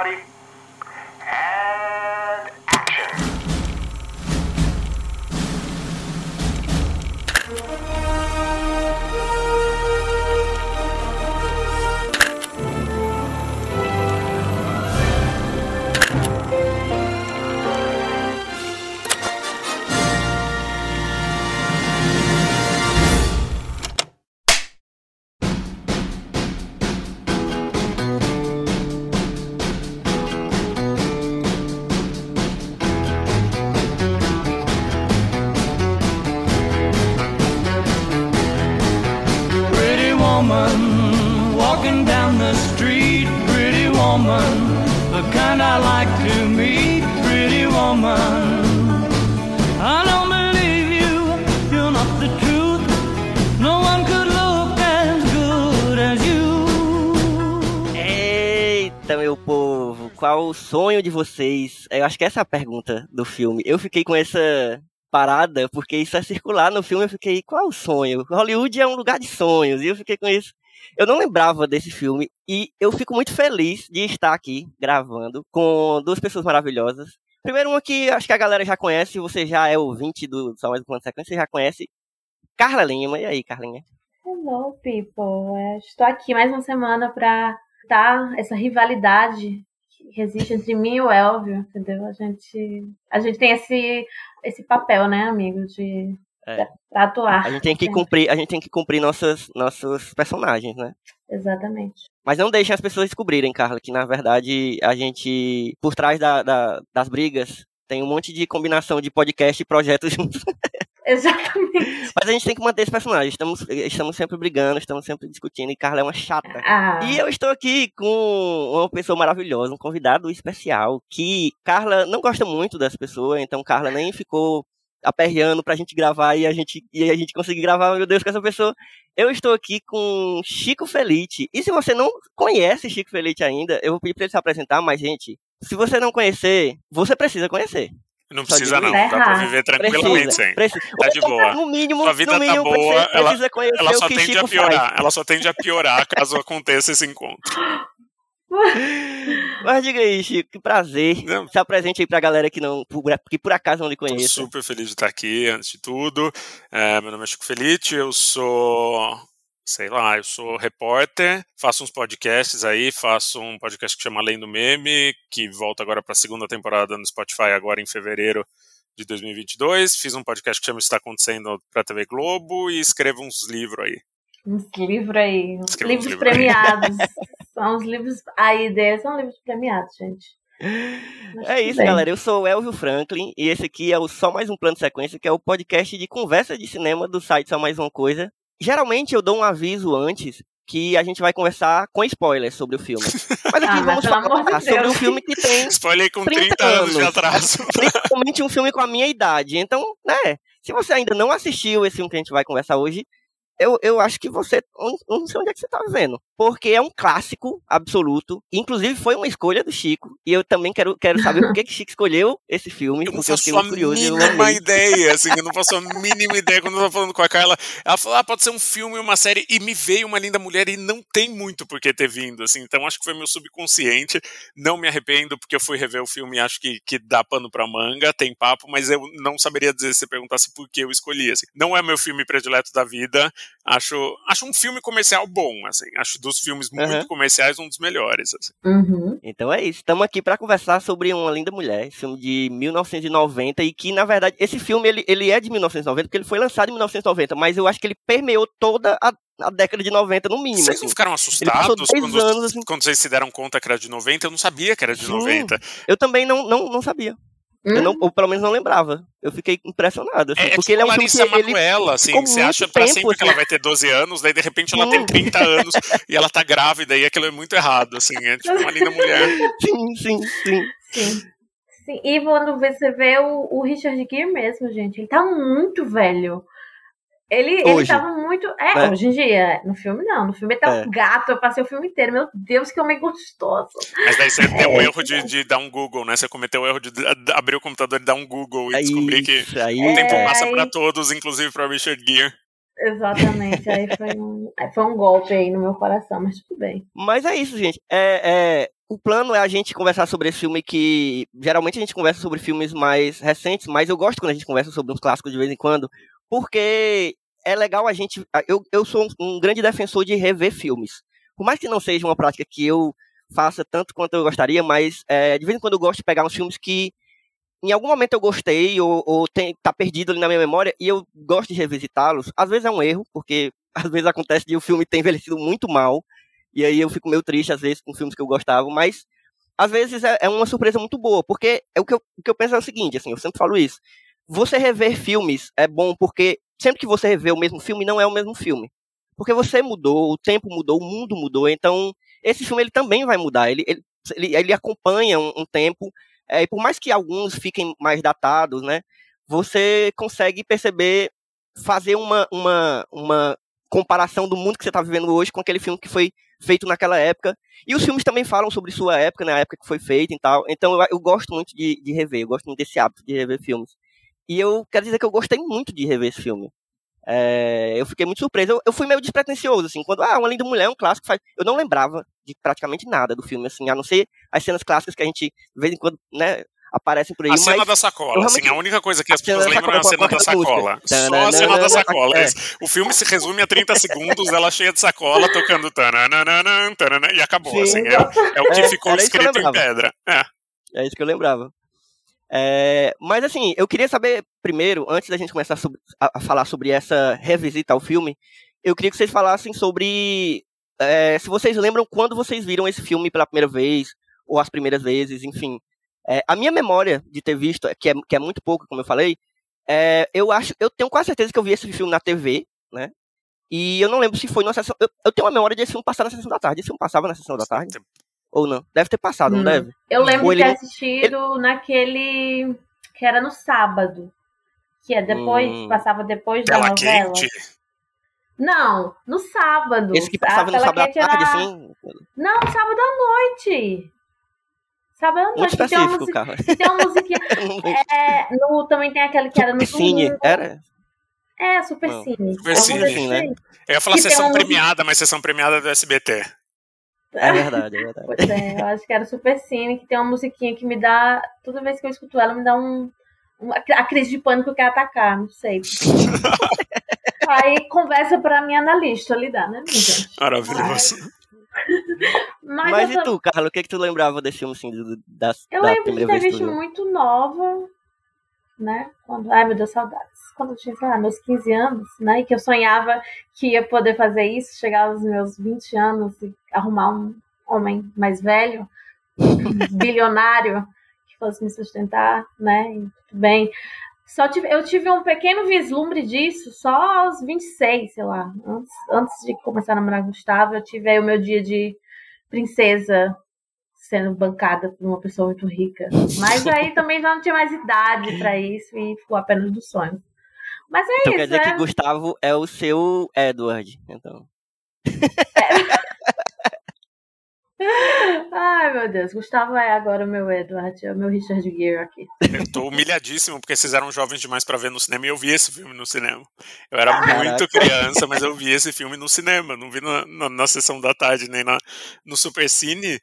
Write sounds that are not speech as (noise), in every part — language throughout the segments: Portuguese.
everybody. Sonho de vocês? Eu acho que essa é a pergunta do filme. Eu fiquei com essa parada porque isso é circular no filme. Eu fiquei, qual é o sonho? Hollywood é um lugar de sonhos. E eu fiquei com isso. Eu não lembrava desse filme e eu fico muito feliz de estar aqui gravando com duas pessoas maravilhosas. Primeiro, uma que acho que a galera já conhece, você já é ouvinte do Só Mais um de Sequência, você já conhece. Carla Lima. E aí, Carlinha? Hello, people. É, estou aqui mais uma semana para dar essa rivalidade que existe entre mim e o Elvio, entendeu? A gente, a gente tem esse, esse papel, né, amigo, de É. pra atuar. A gente tem que sempre. cumprir, a gente tem que cumprir nossas, nossos personagens, né? Exatamente. Mas não deixem as pessoas descobrirem, Carla, que na verdade a gente, por trás da, da- das brigas, tem um monte de combinação de podcast e projetos (laughs) juntos. (laughs) Exatamente. Mas a gente tem que manter esse personagem. Estamos, estamos sempre brigando, estamos sempre discutindo, e Carla é uma chata. Ah, E eu estou aqui com uma pessoa maravilhosa, um convidado especial, que Carla não gosta muito das pessoas, então Carla nem ficou aperreando pra gente gravar e a gente, e a gente conseguir gravar, meu Deus, com essa pessoa. Eu estou aqui com Chico Felite. E se você não conhece Chico Felite ainda, eu vou pedir pra ele se apresentar, mas, gente, se você não conhecer, você precisa conhecer. Não precisa não, dá pra viver tranquilamente Precisa, sem. precisa. Tá de boa. No mínimo, Sua vida no tá mínimo, boa, você ela- precisa conhecer Ela o só que tende Chico a piorar, faz. ela só tende a piorar caso aconteça esse encontro. (laughs) Mas diga aí, Chico, que prazer. Não. Se apresente aí pra galera que, não, por- que por acaso não lhe Tô conheça. super feliz de estar aqui, antes de tudo. É, meu nome é Chico Felite, eu sou, sei lá, eu sou repórter, faço uns podcasts aí, faço um podcast que chama Além do Meme, que volta agora para a segunda temporada no Spotify agora em fevereiro de 2022. Fiz um podcast que chama Está Acontecendo para a TV Globo e escrevo uns livros aí. uns livros aí, uns livros premiados. (laughs) são os livros, a ideia são livros premiados, gente. Acho É isso, bem. galera. Eu sou o Elvio Franklin e esse aqui é o Só Mais Um Plano de Sequência, que é o podcast de conversa de cinema do site Só Mais Uma Coisa. Geralmente eu dou um aviso antes que a gente vai conversar com spoilers sobre o filme. Mas aqui Ah, vamos falar de sobre um filme que tem Spoiler com 30 30 anos de atraso. (laughs) principalmente um filme com a minha idade. Então, né, se você ainda não assistiu esse filme que a gente vai conversar hoje, eu, eu acho que você. eu Não sei onde é que você tá vendo. Porque é um clássico absoluto. Inclusive, foi uma escolha do Chico. E eu também quero, quero saber por que que Chico escolheu esse filme. Eu não faço a mínima ideia, (laughs) assim, eu não faço a mínima ideia quando eu tava falando com a Carla. Ela falou, ah, pode ser um filme, uma série, e me veio uma linda mulher, e não tem muito por que ter vindo, assim, então acho que foi meu subconsciente. Não me arrependo, porque eu fui rever o filme e acho que, que dá pano pra manga, tem papo, mas eu não saberia dizer se você perguntasse por que eu escolhi, assim. Não é meu filme predileto da vida, acho, acho um filme comercial bom, assim, acho dos filmes muito Aham. comerciais um dos melhores, assim. Uhum. Então é isso. Estamos aqui para conversar sobre Uma Linda Mulher, filme de 1990 e que na verdade esse filme ele, ele é de 1990 porque ele foi lançado em 1990, mas eu acho que ele permeou toda a, a década de 90 no mínimo. Vocês assim. não ficaram assustados 10 quando, anos, assim. quando vocês se deram conta que era de 90? Eu não sabia que era de Sim. 90. Eu também não, não, não sabia. Eu não, ou pelo menos não lembrava. Eu fiquei impressionado, assim, É, é porque tipo ele é um a filme Larissa que ele Manoela, assim, ficou você muito acha pra tempo, sempre que ela assim. vai ter 12 anos, daí de repente ela Sim. tem 30 (laughs) anos e ela tá grávida e aquilo é muito errado, assim, é tipo uma linda mulher. Sim, sim, sim. Sim. Sim. E quando você vê o, o Richard Gere mesmo, gente, ele tá muito velho. Ele, ele tava muito. É, Né? hoje em dia. No filme, não. No filme ele tá É. um gato. Eu passei o filme inteiro. Meu Deus, que homem gostoso. Mas daí você deu É. o erro de, de dar um Google, né? Você cometeu o erro de abrir o computador e dar um Google e É descobrir que aí o tempo É, passa aí- pra todos, inclusive pra Richard Gere. Exatamente. Aí foi um, foi um golpe aí no meu coração, mas tudo bem. Mas é isso, gente. É, é, o plano é a gente conversar sobre esse filme que. Geralmente a gente conversa sobre filmes mais recentes, mas eu gosto quando a gente conversa sobre uns clássicos de vez em quando, porque é legal a gente. Eu, eu sou um grande defensor de rever filmes. Por mais que não seja uma prática que eu faça tanto quanto eu gostaria, mas é, de vez em quando eu gosto de pegar uns filmes que em algum momento eu gostei ou, ou tem, tá perdido ali na minha memória e eu gosto de revisitá-los. Às vezes é um erro, porque (laughs) às vezes acontece de o filme ter envelhecido muito mal e aí eu fico meio triste às vezes com filmes que eu gostava, mas às vezes é, é uma surpresa muito boa, porque é o que, eu, o que eu penso é o seguinte, assim, eu sempre falo isso. Você rever filmes é bom porque sempre que você rever o mesmo filme, não é o mesmo filme. Porque você mudou, o tempo mudou, o mundo mudou, então esse filme ele também vai mudar, ele, ele, ele, acompanha um, um tempo, é, e por mais que alguns fiquem mais datados, né, você consegue perceber, fazer uma, uma, uma comparação do mundo que você está vivendo hoje com aquele filme que foi feito naquela época. E os filmes também falam sobre sua época, na né, época que foi feito e tal. Então eu, eu gosto muito de, de, rever, eu gosto muito desse hábito de rever filmes. E eu quero dizer que eu gostei muito de rever esse filme. É, eu fiquei muito surpreso. Eu, eu, fui meio despretensioso, assim, quando, ah, Uma Linda Mulher é um clássico. Faz... Eu não lembrava de praticamente nada do filme, assim, a não ser as cenas clássicas que a gente, de vez em quando, né, aparecem por aí. A cena da sacola, assim, a única coisa que as pessoas lembram é a cena da sacola. Só a cena da sacola. É. O filme se resume a 30 segundos, ela cheia de sacola, tocando tananana, tanana, e acabou, assim. É, é, o que é, ficou escrito em pedra. É. é isso que eu lembrava. É, mas assim, eu queria saber primeiro, antes da gente começar a, a, falar sobre essa revisita ao filme, eu queria que vocês falassem sobre é, se vocês lembram quando vocês viram esse filme pela primeira vez, ou as primeiras vezes, enfim. É, a minha memória de ter visto, que é, que é muito pouco, como eu falei, é, eu acho, eu tenho quase certeza que eu vi esse filme na TV, né? E eu não lembro se foi na sessão. Eu, eu tenho uma memória desse filme passar na sessão da tarde. Esse filme passava na sessão da tarde? Ou não? Deve ter passado, não, não deve? Eu lembro de ter assistido ele... naquele. que era no sábado. Que é depois, hum... passava depois da novela. Quente. Não, no sábado. Esse que passava no sábado à tarde, era... assim? Não, sábado à noite. Sábado à noite. Muito tem uma, music... tem uma musiquinha. (laughs) é, no, também tem aquele que era no Cine, era? É, Super Cine. Super Cine, né? Eu ia falar que sessão premiada, mas sessão premiada do SBT. É verdade, é verdade. Pois é, eu acho que era Super Cine, que tem uma musiquinha que me dá. Toda vez que eu escuto ela, me dá um. a crise de pânico que quer atacar, não sei. (laughs) Aí conversa pra minha analista lidar, né, gente? Maravilhoso. Mas, Mas e tu, Carlos, o que, é que tu lembrava desse filme assim, da, eu da lembro de ter visto muito nova, né? Quando, ai meu Deus, saudades. Quando eu tinha, sei lá, meus 15 anos, né? E que eu sonhava que ia poder fazer isso, chegar aos meus 20 anos e arrumar um homem mais velho, (laughs) bilionário, que fosse me sustentar, né? E tudo bem. Só tive, eu tive um pequeno vislumbre disso só aos 26, sei lá. Antes, antes de começar a namorar Gustavo, eu tive aí o meu dia de princesa sendo bancada por uma pessoa muito rica. Mas aí também já não tinha mais idade para isso e ficou apenas do sonho. Mas é então isso. Quer dizer é... que Gustavo é o seu Edward, então. É. (laughs) Ai, meu Deus. Gustavo é agora o meu Edward, é o meu Richard Gere aqui. Eu tô humilhadíssimo porque vocês eram jovens demais para ver no cinema e eu vi esse filme no cinema. Eu era Caraca. muito criança, mas eu vi esse filme no cinema, não vi na, na, na sessão da tarde nem na, no Supercine.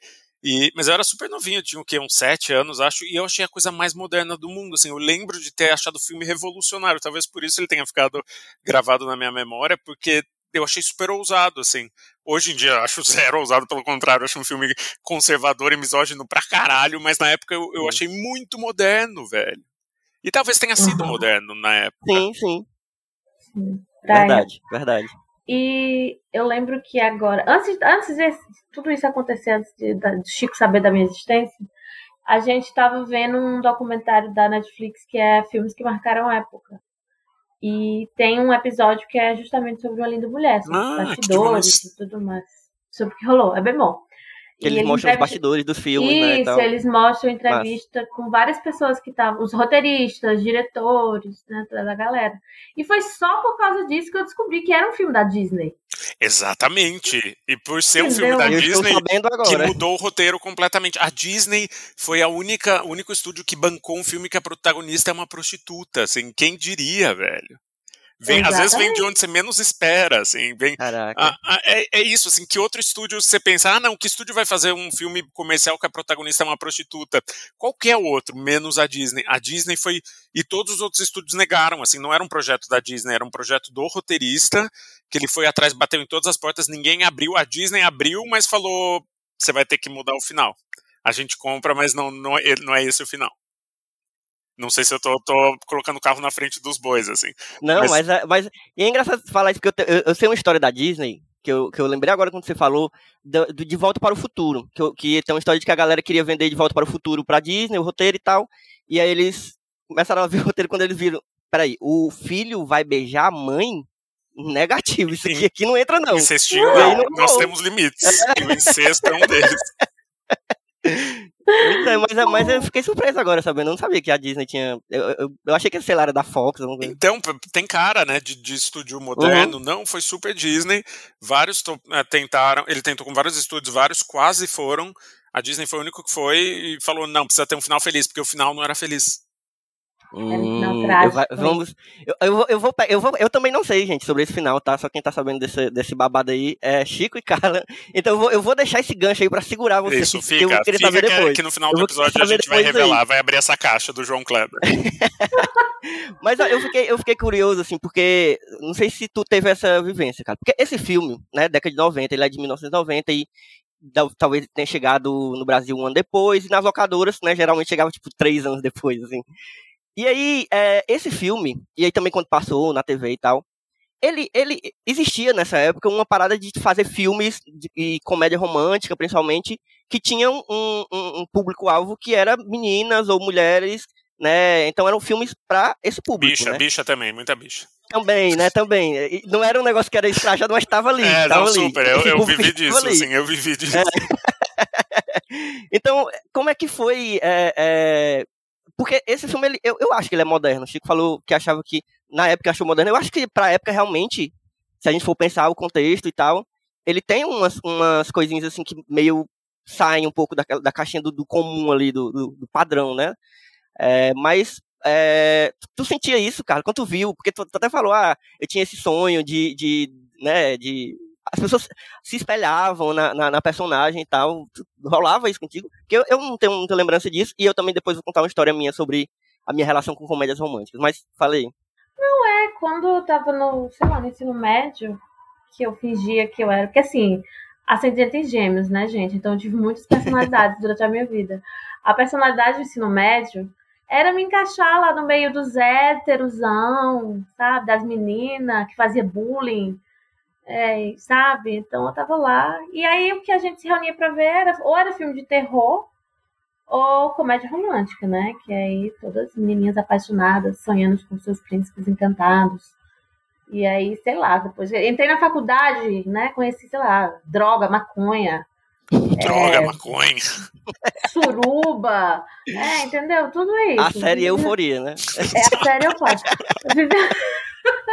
E, mas eu era super novinho, eu tinha o quê? Uns sete anos, acho, e eu achei a coisa mais moderna do mundo. Assim, eu lembro de ter achado o filme revolucionário. Talvez por isso ele tenha ficado gravado na minha memória, porque eu achei super ousado, assim. Hoje em dia acho (laughs) zero ousado, pelo contrário, acho um filme conservador e misógino pra caralho, mas na época eu, eu achei muito moderno, velho. E talvez tenha sido uhum. moderno na época. Sim, sim. sim. Verdade, verdade. E eu lembro que agora, antes, antes de tudo isso acontecer, antes de, de Chico saber da minha existência, a gente estava vendo um documentário da Netflix que é Filmes que Marcaram Época. E tem um episódio que é justamente sobre uma linda mulher, sobre ah, bastidores e tudo mais. Sobre o que rolou. É bem bom. Que eles mostram os bastidores do filme, né, Isso, né, eles mostram entrevista Mas... com várias pessoas que estavam, os roteiristas, diretores, né, toda a galera. E foi só por causa disso que eu descobri que era um filme da Disney. Exatamente. E por ser Entendeu? um filme da eu Disney que mudou o roteiro completamente. A Disney foi a única, o único estúdio que bancou um filme que a protagonista é uma prostituta, assim, quem diria, velho? Vem, às vezes vem de onde você menos espera, assim, vem. Caraca. Ah, ah, é, é isso, assim, que outro estúdio você pensa, ah, não, que estúdio vai fazer um filme comercial que a protagonista é uma prostituta? Qualquer outro, menos a Disney. A Disney foi. E todos os outros estúdios negaram, assim, não era um projeto da Disney, era um projeto do roteirista, que ele foi atrás, bateu em todas as portas, ninguém abriu, a Disney abriu, mas falou: você vai ter que mudar o final. A gente compra, mas não, não, é, não é esse o final. Não sei se eu tô, tô, colocando o carro na frente dos bois, assim. Não, mas, mas, mas e é engraçado falar isso, porque eu, eu, eu, sei uma história da Disney, que eu, que eu lembrei agora quando você falou, de, de Volta para o Futuro. Que, que tem uma história de que a galera queria vender De Volta para o Futuro pra Disney, o roteiro e tal. E aí eles começaram a ver o roteiro quando eles viram. Peraí, o filho vai beijar a mãe? Negativo, isso aqui, aqui não entra, não. Incestinho, não, nós temos limites. É. E o incesto é um deles. (laughs) Então, mas, mas eu fiquei surpreso agora, sabendo. Eu não sabia que a Disney tinha. Eu, eu, eu achei que sei lá, era da Fox. Então, tem cara, né, de, de estúdio moderno. Uhum. Não, foi super Disney. Vários é, tentaram. Ele tentou com vários estúdios, vários quase foram. A Disney foi o único que foi e falou: não, precisa ter um final feliz, porque o final não era feliz. Hum, eu, vamos, eu, eu, vou, eu, vou, eu, vou, eu também não sei, gente, sobre esse final, tá? Só quem tá sabendo desse, desse babado aí é Chico e Carla. Então eu vou, eu vou deixar esse gancho aí pra segurar você. Isso, fica. eu queria fica saber que, depois. que no final do episódio a gente vai revelar, aí. vai abrir essa caixa do João Kleber. (laughs) Mas eu fiquei, eu fiquei curioso, assim, porque não sei se tu teve essa vivência, cara. Porque esse filme, né, década de 90, ele é de 1990 e talvez tenha chegado no Brasil um ano depois, e nas locadoras, né, geralmente chegava, tipo, três anos depois, assim. E aí, é, esse filme, e aí também quando passou na TV e tal, ele, ele existia nessa época uma parada de fazer filmes de, e comédia romântica, principalmente, que tinham um, um, um público-alvo que era meninas ou mulheres, né? Então eram filmes para esse público. Bicha, né? bicha também, muita bicha. Também, né? Também. Não era um negócio que era escrachado, mas estava ali. É, não, ali. super. Eu, eu (laughs) vivi disso, assim, eu vivi disso. É. (laughs) então, como é que foi é, é, porque esse filme, ele, eu, eu acho que ele é moderno. O Chico falou que achava que, na época, achou moderno. Eu acho que pra época, realmente, se a gente for pensar o contexto e tal, ele tem umas, umas coisinhas assim que meio saem um pouco da, da caixinha do, do comum ali, do, do, do padrão, né? É, mas é, tu sentia isso, cara, quando tu viu, porque tu, tu, até falou, ah, eu tinha esse sonho de, de né, de as pessoas se espelhavam na, na, na, personagem e tal. Rolava isso contigo? Porque eu, eu não tenho muita lembrança disso, e eu também depois vou contar uma história minha sobre a minha relação com comédias românticas. Mas falei. Não, é quando eu tava no, sei lá, no ensino médio, que eu fingia que eu era. Porque assim, ascendente em gêmeos, né, gente? Então eu tive muitas personalidades durante a minha vida. A personalidade do ensino médio era me encaixar lá no meio dos héterosão, sabe? Das meninas que fazia bullying é, sabe? Então eu tava lá. E aí o que a gente se reunia pra ver era ou era filme de terror ou comédia romântica, né? Que aí todas as menininhas apaixonadas, sonhando com seus príncipes encantados. E aí, sei lá, depois entrei na faculdade, né? Conheci, sei lá, droga, maconha. (laughs) Droga, é, maconha. Suruba. É, entendeu? Tudo isso. A série Euforia, né? É a série Euforia. (laughs)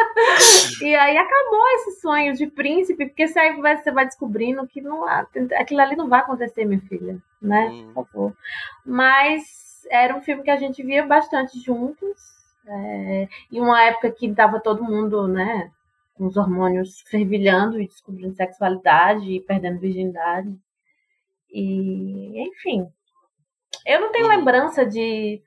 (laughs) e aí acabou esse sonho de príncipe, porque você, aí você vai descobrindo que não, aquilo ali não vai acontecer, minha filha, né? Hum. Por favor. Mas era um filme que a gente via bastante juntos. É, em uma época que estava todo mundo, né, com os hormônios fervilhando e descobrindo sexualidade e perdendo virgindade. E, enfim. Eu não tenho hum. lembrança de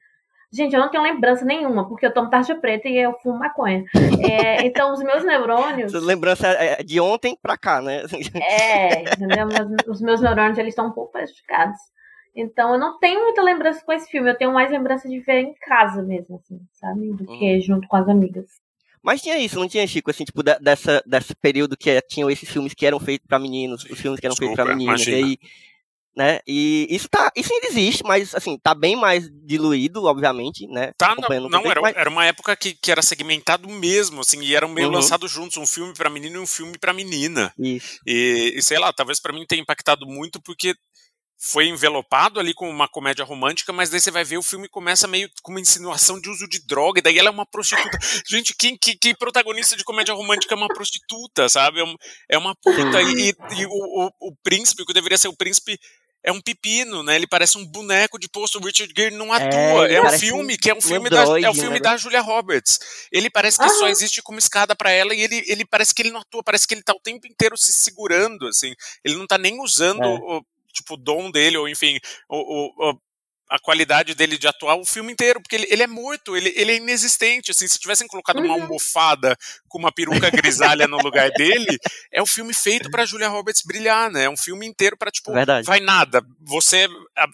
Gente, eu não tenho lembrança nenhuma, porque eu tomo tarja preta e eu fumo maconha. É, (laughs) então, os meus neurônios. Lembrança é de ontem pra cá, né? (laughs) É, entendeu? Os meus neurônios eles estão um pouco prejudicados. Então, eu não tenho muita lembrança com esse filme. Eu tenho mais lembrança de ver em casa mesmo, assim, sabe? Do que hum. junto com as amigas. Mas tinha isso, não tinha, Chico? Assim, tipo, dessa, desse período que tinham esses filmes que eram feitos para meninos, os filmes que eram Desculpa, feitos para meninas. Imagina. E aí né? E isso tá, isso ainda existe, mas assim, tá bem mais diluído, obviamente, né? Tá, não, não era, mas... era uma época que, que era segmentado mesmo, assim, e eram meio uhum. lançados juntos, um filme para menino e um filme para menina. Isso. E, e sei lá, talvez para mim tenha impactado muito porque foi envelopado ali com uma comédia romântica, mas daí você vai ver o filme começa meio com uma insinuação de uso de droga, e daí ela é uma prostituta. (laughs) Gente, quem, que, que protagonista de comédia romântica é uma prostituta, sabe? É, uma, é uma puta. E, e, e o, o, o, príncipe, que deveria ser o príncipe, é um pepino, né? Ele parece um boneco de posto. O Richard Gere não atua. É, é um filme que é um filme, da, é o filme né? da Julia Roberts. Ele parece que só existe como escada para ela e ele, ele parece que ele não atua, parece que ele tá o tempo inteiro se segurando, assim. Ele não tá nem usando é. o, tipo, o dom dele, ou enfim, o, o, a qualidade dele de atuar o filme inteiro, porque ele, ele é morto, ele, ele é inexistente. Assim, se tivessem colocado uma uhum. almofada com uma peruca grisalha no lugar dele, é um filme feito para Julia Roberts brilhar, né? É um filme inteiro para tipo, Verdade. vai nada. Você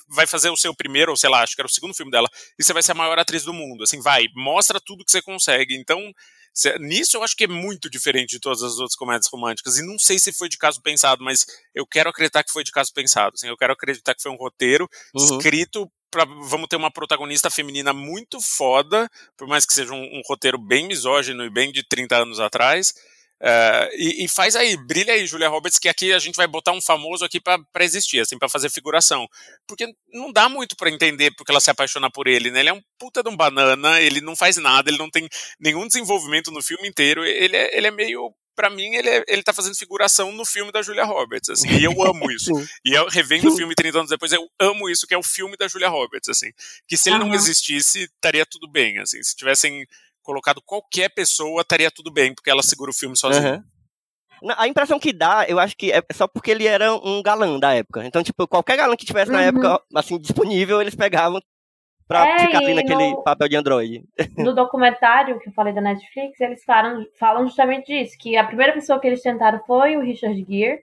vai fazer o seu primeiro, ou sei lá, acho que era o segundo filme dela, e você vai ser a maior atriz do mundo. Assim, vai, mostra tudo que você consegue. Então, Nisso eu acho que é muito diferente de todas as outras comédias românticas. E não sei se foi de caso pensado, mas eu quero acreditar que foi de caso pensado. Assim, eu quero acreditar que foi um roteiro uhum. escrito Pra, vamos ter uma protagonista feminina muito foda, por mais que seja um, um roteiro bem misógino e bem de 30 anos atrás. Uh, e, e, faz aí, brilha aí, Julia Roberts, que aqui a gente vai botar um famoso aqui para existir, assim, para fazer figuração. Porque não dá muito para entender porque ela se apaixona por ele, né? Ele é um puta de um banana, ele não faz nada, ele não tem nenhum desenvolvimento no filme inteiro, ele é, ele é meio para mim, ele, é, ele tá fazendo figuração no filme da Julia Roberts, assim, e eu amo (laughs) isso. e eu revendo o filme 30 anos depois, eu amo isso, que é o filme da Julia Roberts, assim. Que se ele uhum. não existisse, estaria tudo bem, assim. Se tivessem colocado qualquer pessoa, estaria tudo bem, porque ela segura o filme sozinha. Uhum. A impressão que dá, eu acho que é só porque ele era um galã da época. Então, tipo, qualquer galã que tivesse uhum. na época, assim, disponível, eles pegavam pra é, ficar ali naquele no, papel de androide. No documentário que eu falei da Netflix, eles falam, falam justamente disso, que a primeira pessoa que eles tentaram foi o Richard Gere,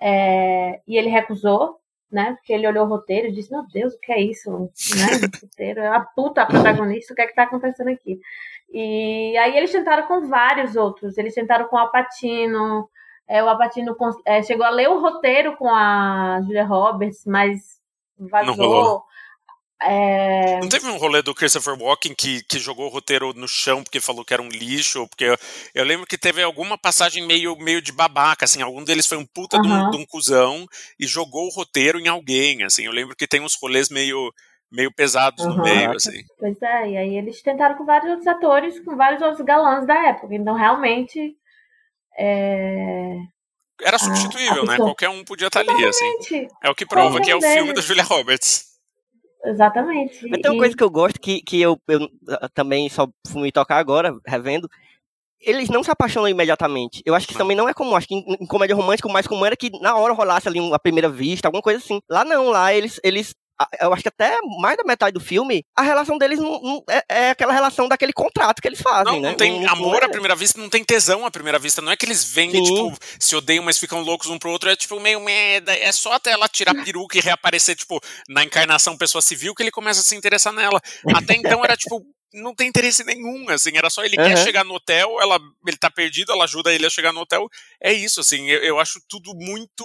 é, e ele recusou, né? Porque ele olhou o roteiro e disse, meu Deus, o que é isso? Né? O roteiro é uma puta protagonista, o que é que tá acontecendo aqui? E aí eles tentaram com vários outros, eles tentaram com o Alpatino, é, o Alpatino é, chegou a ler o roteiro com a Julia Roberts, mas vazou. É... Não teve um rolê do Christopher Walken que, que jogou o roteiro no chão porque falou que era um lixo? Porque eu, eu lembro que teve alguma passagem meio, meio de babaca, assim, algum deles foi um puta uhum. de, um, de, um, cuzão e jogou o roteiro em alguém, assim. Eu lembro que tem uns rolês meio, meio pesados uhum. no meio, assim. Pois é, e aí eles tentaram com vários outros atores, com vários outros galãs da época. Então, realmente. É... Era substituível, a, a né? Qualquer um podia estar ali, assim. É o que prova que é o filme da Julia Roberts. Exatamente. Mas tem uma e... coisa que eu gosto, que, que eu, eu também só fui me tocar agora, revendo, eles não se apaixonam imediatamente. Eu acho que também não é comum. Acho que em, em comédia romântica, o mais comum era que na hora rolasse ali uma primeira vista, alguma coisa assim. Lá não, lá eles, eles eu acho que até mais da metade do filme, a relação deles não, não é, é, aquela relação daquele contrato que eles fazem, não, né? Não tem não, amor é... à primeira vista, não tem tesão à primeira vista. Não é que eles vêm tipo, se odeiam, mas ficam loucos um pro outro. É, tipo, meio merda. É só até ela tirar a peruca e reaparecer, tipo, na encarnação pessoa civil que ele começa a se interessar nela. Até então era, tipo, não tem interesse nenhum, assim, era só ele uhum. quer chegar no hotel, ela, ele tá perdido, ela ajuda ele a chegar no hotel. É isso, assim, eu, eu acho tudo muito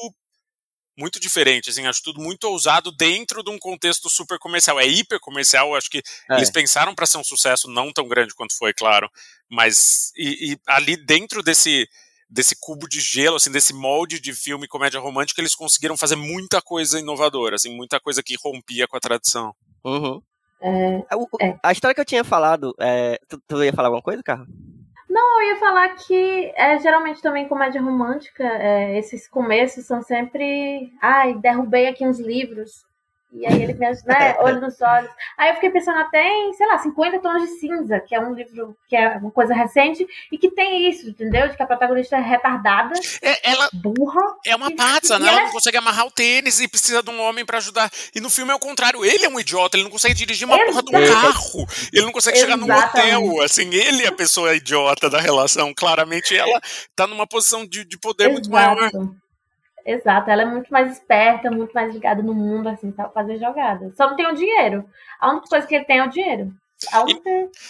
muito diferente, assim, acho tudo muito ousado dentro de um contexto super comercial. É hiper comercial, acho que é. eles pensaram para ser um sucesso não tão grande quanto foi, claro, mas e, e, ali dentro desse desse cubo de gelo, assim, desse molde de filme comédia romântica, eles conseguiram fazer muita coisa inovadora, assim, muita coisa que rompia com a tradição. Uhum. É, é. A história que eu tinha falado, é, tu, tu ia falar alguma coisa, Carlos? Não, eu ia falar que é, geralmente também comédia romântica, é, esses começos são sempre. Ai, derrubei aqui uns livros. E aí ele me ajuda, né? (laughs) Olho nos olhos. Aí eu fiquei pensando até em, sei lá, 50 tons de cinza, que é um livro que é uma coisa recente e que tem isso, entendeu? De que a protagonista é retardada, é, ela burra. É uma pazza, né? Ela, ela não consegue amarrar o tênis e precisa de um homem para ajudar. E no filme é o contrário, ele é um idiota, ele não consegue dirigir uma Exato. porra de um carro. Ele não consegue chegar num hotel, assim, ele é a pessoa idiota da relação. Claramente ela tá numa posição de, de poder Exato. muito maior. Exato, ela é muito mais esperta, muito mais ligada no mundo, assim, pra fazer jogadas. Só não tem o dinheiro. A única coisa que ele tem é o dinheiro.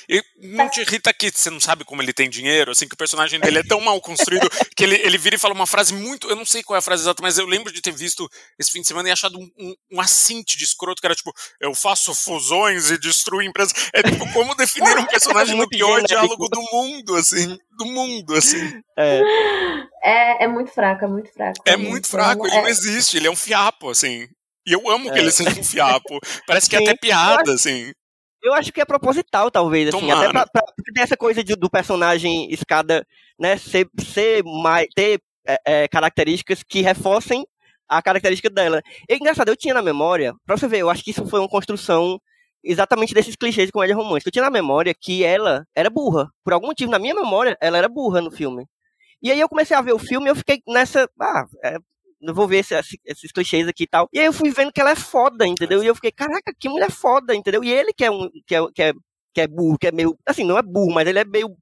E, e, não te irrita que você não sabe como ele tem dinheiro, assim, que o personagem dele é tão mal construído (laughs) que ele, ele vira e fala uma frase muito. Eu não sei qual é a frase exata, mas eu lembro de ter visto esse fim de semana e achado um, um, um assinte de escroto que era tipo: eu faço fusões e destruo empresas. É tipo, como definir um personagem no pior diálogo do mundo, assim. Do mundo, assim. É, é, é muito fraco, é muito fraco. É, é muito fraco, ele é... não existe, ele é um fiapo, assim. E eu amo que ele é. seja um fiapo. Parece que é até piada, assim. Eu acho que é proposital, talvez, assim, Tomara. até pra, pra, ter essa coisa de, do personagem escada, né, ser, ser mais, ter é, é, características que reforcem a característica dela. E engraçado, eu tinha na memória, pra você ver, eu acho que isso foi uma construção exatamente desses clichês de comédia romântica. Eu tinha na memória que ela era burra. Por algum motivo, na minha memória, ela era burra no filme. E aí eu comecei a ver o filme e eu fiquei nessa. Ah, é, eu vou ver esses, esses, clichês aqui e tal. E aí eu fui vendo que ela é foda, entendeu? E eu fiquei, caraca, que mulher foda, entendeu? E ele que é um. Que é, que é, que é burro, que é meio. Assim, não é burro, mas ele é meio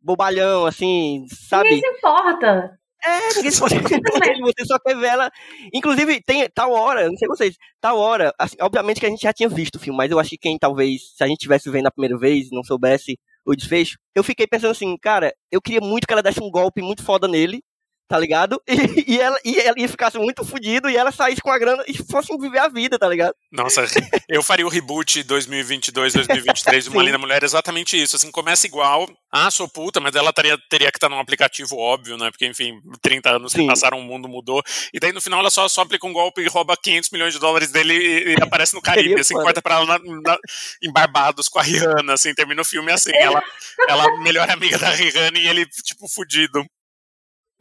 bobalhão, assim, sabe? Ninguém se importa. É, ninguém se importa. (laughs) você só quer ver ela. Inclusive, tem tal hora, não sei vocês, tal hora, assim, obviamente que a gente já tinha visto o filme, mas eu acho que quem talvez, se a gente tivesse vendo a primeira vez não soubesse o desfecho, eu fiquei pensando assim, cara, eu queria muito que ela desse um golpe muito foda nele, tá ligado? (laughs) E, e, ela, e ela ia ficar muito fudido e ela saísse com a grana e fosse viver a vida, tá ligado? Nossa, eu faria o reboot 2022, 2023 de Uma Linda Mulher exatamente isso. Assim, começa igual. Ah, sou puta, mas ela teria, teria que estar num aplicativo óbvio, né? Porque, enfim, 30 anos Sim. passaram, o mundo mudou. E daí no final ela só, só aplica um golpe e rouba 500 milhões de dólares dele e, e aparece no Caribe, assim, corta pra ela na, na, em Barbados com a Rihanna, assim, termina o filme assim. Ela, ela melhor amiga da Rihanna e ele, tipo, fudido.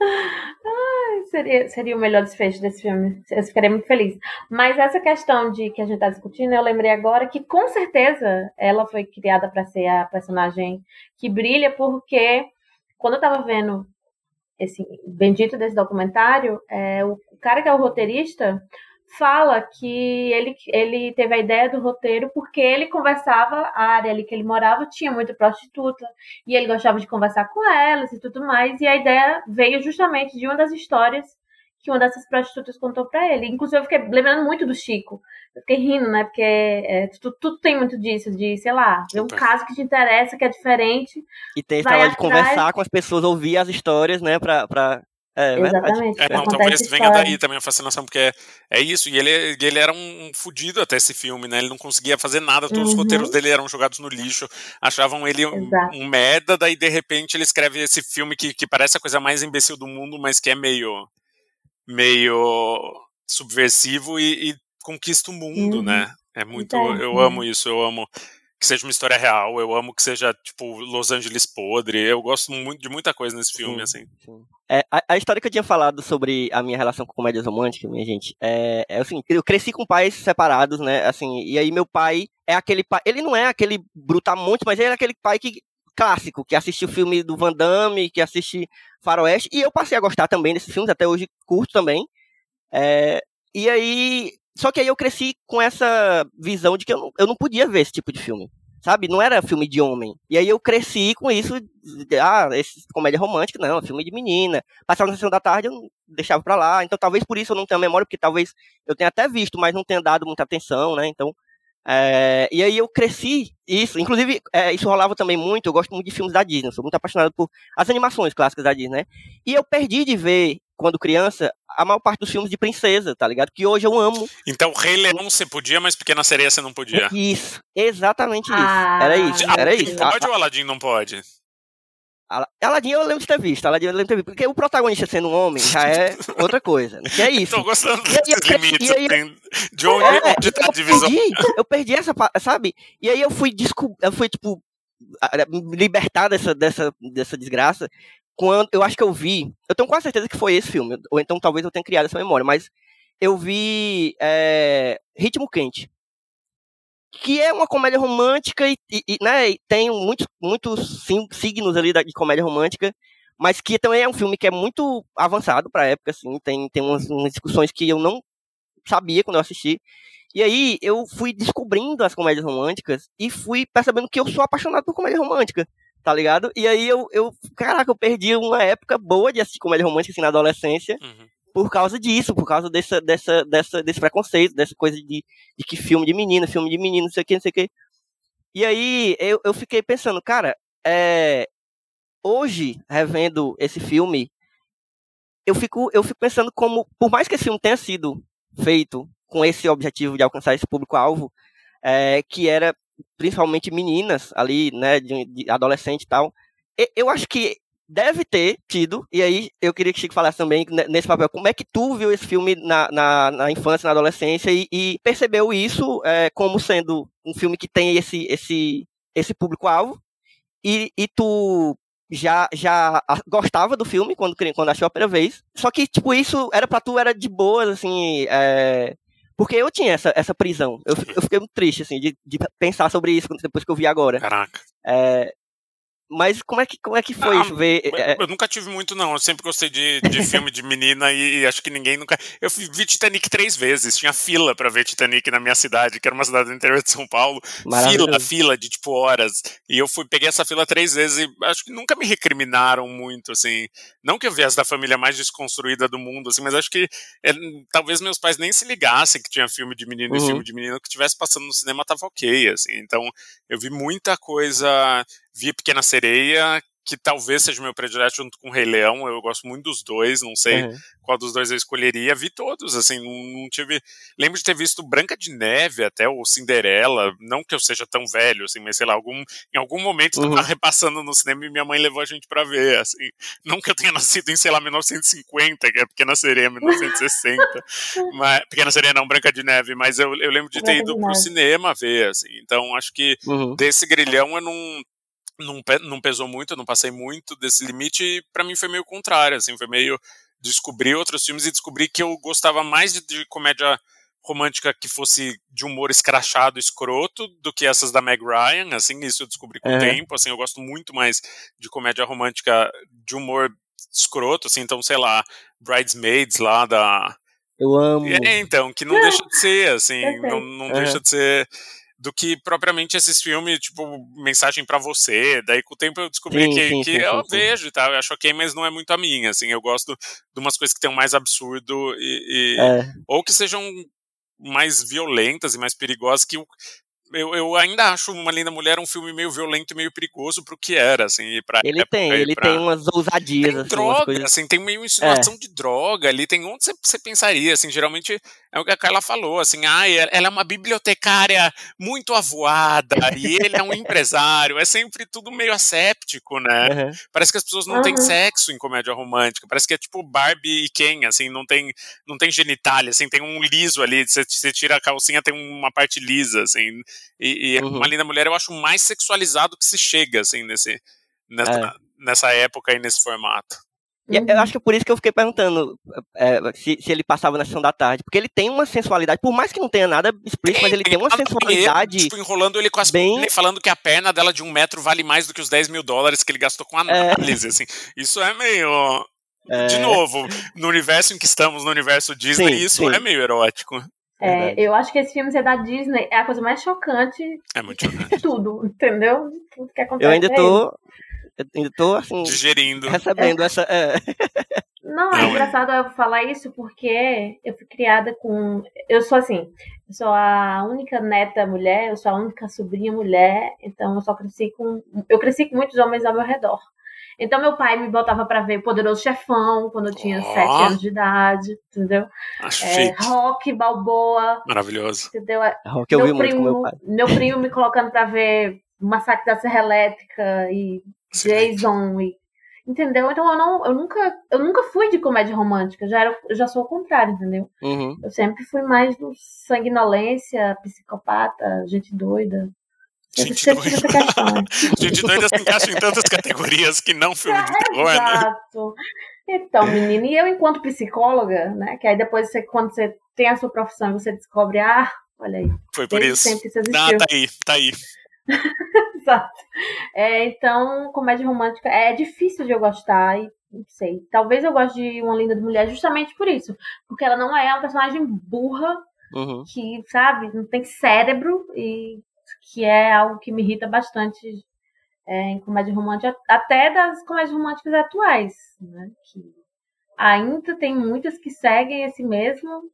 Ai, seria, seria o melhor desfecho desse filme. Eu ficaria muito feliz. Mas essa questão de que a gente está discutindo, eu lembrei agora que com certeza ela foi criada para ser a personagem que brilha, porque quando eu estava vendo esse bendito desse documentário, é, o cara que é o roteirista fala que ele, ele teve a ideia do roteiro porque ele conversava, a área ali que ele morava tinha muita prostituta, e ele gostava de conversar com elas e tudo mais, e a ideia veio justamente de uma das histórias que uma dessas prostitutas contou para ele. Inclusive, eu fiquei lembrando muito do Chico. Eu fiquei rindo, né? Porque é, tudo, tudo, tem muito disso, de, sei lá, ver um caso que te interessa, que é diferente. E tem a história de conversar com as pessoas, ouvir as histórias, né? Pra, pra é, Exatamente. É, não, talvez venha daí também a fascinação, porque é, é isso. E ele, ele era um, um fudido até esse filme, né? Ele não conseguia fazer nada, todos uhum. os roteiros dele eram jogados no lixo, achavam ele um, um, merda, daí de repente ele escreve esse filme que, que parece a coisa mais imbecil do mundo, mas que é meio, meio subversivo e, e conquista o mundo, uhum. né? É muito. Eu amo isso, eu amo que seja uma história real, eu amo que seja, tipo, Los Angeles podre. Eu gosto muito de muita coisa nesse filme, sim, assim. Sim. É, a, a, história que eu tinha falado sobre a minha relação com comédias românticas, minha gente, é, é assim, eu cresci com pais separados, né, assim, e aí meu pai é aquele pai, ele não é aquele brutamonte, mas ele é aquele pai que clássico, que assiste o filme do Van Damme, que assiste Faroeste, e eu passei a gostar também desses filmes, até hoje curto também. É, e aí, só que aí eu cresci com essa visão de que eu não, eu não podia ver esse tipo de filme. Sabe? Não era filme de homem. E aí eu cresci com isso. Ah, esse comédia romântica, não, filme de menina. Passava na sessão da tarde, eu deixava pra lá. Então talvez por isso eu não tenha memória, porque talvez eu tenha até visto, mas não tenha dado muita atenção, né? Então. É, e aí eu cresci isso, inclusive é, isso rolava também muito, eu gosto muito de filmes da Disney, sou muito apaixonado por as animações clássicas da Disney, né? E eu perdi de ver quando criança, a maior parte dos filmes de princesa, tá ligado? Que hoje eu amo. Então, Rei Leão você podia, mas Pequena Sereia você não podia. Isso, exatamente isso. Ah, era isso, era isso. Pode ou Aladdin não pode? Aladdin eu lembro de ter visto, Aladdin eu lembro de ter visto, porque o protagonista sendo um homem já é (laughs) outra coisa, que é isso. Tô gostando desses limites, aí, assim, de onde, é, onde tá a divisão. Perdi, eu perdi essa, sabe? E aí eu fui, desculpa, eu fui, tipo, me libertar dessa, dessa, dessa desgraça, quando eu acho que eu vi, eu tenho quase certeza que foi esse filme, ou então talvez eu tenha criado essa memória, mas eu vi é, Ritmo Quente, que é uma comédia romântica e, e, né, e tem muitos, muitos signos ali de comédia romântica, mas que também é um filme que é muito avançado para a época, assim, tem, tem umas, umas discussões que eu não sabia quando eu assisti. E aí eu fui descobrindo as comédias românticas e fui percebendo que eu sou apaixonado por comédia romântica tá ligado? E aí eu, eu, caraca, eu perdi uma época boa de assistir comédia romântica assim na adolescência. Uhum. Por causa disso, por causa dessa, dessa, dessa, desse preconceito, dessa coisa de, de que filme de menina, filme de menino, não sei o que, não sei o que. E aí eu, eu fiquei pensando, cara, é, hoje, revendo esse filme, eu fico, eu fico pensando como, por mais que esse filme tenha sido feito com esse objetivo de alcançar esse público-alvo, é, que era principalmente meninas ali, né, de, de adolescente e tal, eu acho que deve ter tido, e aí eu queria que o Chico falasse também nesse papel, como é que tu viu esse filme na, na, na infância, na adolescência, e, e percebeu isso é, como sendo um filme que tem esse, esse, esse público-alvo, e, e tu já, já gostava do filme quando, quando achou a primeira vez. Só que, tipo, isso era pra tu, era de boas, assim. É... Porque eu tinha essa, essa prisão. Eu, eu fiquei muito triste, assim, de, de pensar sobre isso depois que eu vi agora. Caraca. É, mas como é que, como é que foi isso? Ver, é... Eu nunca tive muito, não. Eu sempre gostei de, de (laughs) filme de menina e, e, acho que ninguém nunca. Eu vi Titanic três vezes. Tinha fila para ver Titanic na minha cidade, que era uma cidade do interior de São Paulo. Fila, fila de tipo horas. E eu fui, peguei essa fila três vezes e acho que nunca me recriminaram muito, assim. Não que eu viesse da família mais desconstruída do mundo, assim, mas acho que é, talvez meus pais nem se ligassem que tinha filme de menino uhum. e filme de menino que estivesse passando no cinema tava ok, assim. Então eu vi muita coisa vi Pequena Sereia, que talvez seja meu predileto junto com o Rei Leão. Eu gosto muito dos dois, não sei uhum. qual dos dois eu escolheria. Vi todos, assim, não, não, tive. Lembro de ter visto Branca de Neve até, ou Cinderela. Não que eu seja tão velho, assim, mas sei lá, algum, em algum momento uhum. tava repassando no cinema e minha mãe levou a gente para ver, assim. Não que eu tenha nascido em, sei lá, 1950, que é Pequena Sereia, 1960. (laughs) mas, Pequena Sereia não, Branca de Neve, mas eu, eu lembro de ter ido pro cinema ver, assim. Então acho que uhum. desse grilhão eu não não, não pesou muito, não passei muito desse limite, e pra mim foi meio contrário, assim, foi meio descobrir outros filmes e descobrir que eu gostava mais de, de comédia romântica que fosse de humor escrachado, escroto, do que essas da Meg Ryan, assim, isso eu descobri com o tempo, assim, eu gosto muito mais de comédia romântica de humor escroto, assim, então, sei lá, Bridesmaids lá da... Eu amo. É, então, que não (laughs) deixa de ser, assim, não, não deixa de ser do que propriamente esses filmes, tipo, mensagem para você. Daí com o tempo eu descobri sim, que, sim, que sim, eu vejo e tal, eu acho ok, mas não é muito a minha, assim, eu gosto de umas coisas que tem um mais absurdo e, e é. ou que sejam mais violentas e mais perigosas que eu, eu ainda acho Uma Linda Mulher um filme meio violento e meio perigoso pro que era, assim, pra Ele época, tem, ele pra... tem umas ousadias, tem assim, droga, assim, tem meio insinuação é. de droga ali, tem onde você, você pensaria, assim, geralmente é o que a Carla falou, assim, ah, ela é uma bibliotecária muito avoada e ele é um empresário, é sempre tudo meio asséptico, né? Uhum. Parece que as pessoas não uhum. têm sexo em comédia romântica, parece que é tipo Barbie e Ken, assim, não tem, não tem genitália, assim, tem um liso ali, você, você tira a calcinha, tem uma parte lisa, assim, e, e uhum. Uma Linda Mulher eu acho mais sexualizado que se chega, assim, nesse, nessa, é. nessa época e nesse formato. Uhum. Eu acho que é por isso que eu fiquei perguntando é, se, se, ele passava na sessão da tarde. Porque ele tem uma sensualidade, por mais que não tenha nada explícito, mas ele tem uma sensualidade. Tipo, enrolando ele com as bem... falando que a perna dela de um metro vale mais do que os 10 mil dólares que ele gastou com a é. análise. É... Assim. Isso é meio. É... De novo, no universo em que estamos, no universo Disney, sim, isso sim. é meio erótico. É, eu acho que esse filme ser da Disney é a coisa mais chocante é muito chocante. de tudo, entendeu? Tudo que acontece. Eu ainda tô. Eu ainda tô assim. Digerindo. Recebendo é. essa. É. Não, é Não, é engraçado eu falar isso porque eu fui criada com. Eu sou assim, eu sou a única neta mulher, eu sou a única sobrinha mulher, então eu só cresci com. Eu cresci com muitos homens ao meu redor. Então meu pai me botava para ver Poderoso Chefão quando eu tinha oh. sete anos de idade, entendeu? Acho é, rock, Balboa. Maravilhoso. Entendeu? É, rock eu meu vi primo, muito com meu pai. Meu primo me colocando para ver Massacre da Serra Elétrica e Jason e entendeu? Então eu não, eu nunca, eu nunca fui de comédia romântica, já era, já sou o contrário, entendeu? Uhum. Eu sempre fui mais do sanguinolência, psicopata, gente doida. Gente doida. (laughs) gente doida se encaixa em tantas categorias que não filme de terror, né? Exato. Então, menina, e eu enquanto psicóloga, né? Que aí depois você, quando você tem a sua profissão, você descobre, ah, olha aí. Foi por isso. Sempre ah, tá aí, tá aí. (laughs) Exato. É, então, comédia romântica é difícil de eu gostar e não sei. Talvez eu goste de Uma Linda de Mulher justamente por isso. Porque ela não é uma personagem burra, uhum. que, sabe, não tem cérebro e que é algo que me irrita bastante é, em comédia romântica, até das comédias românticas atuais, né? Que ainda tem muitas que seguem esse mesmo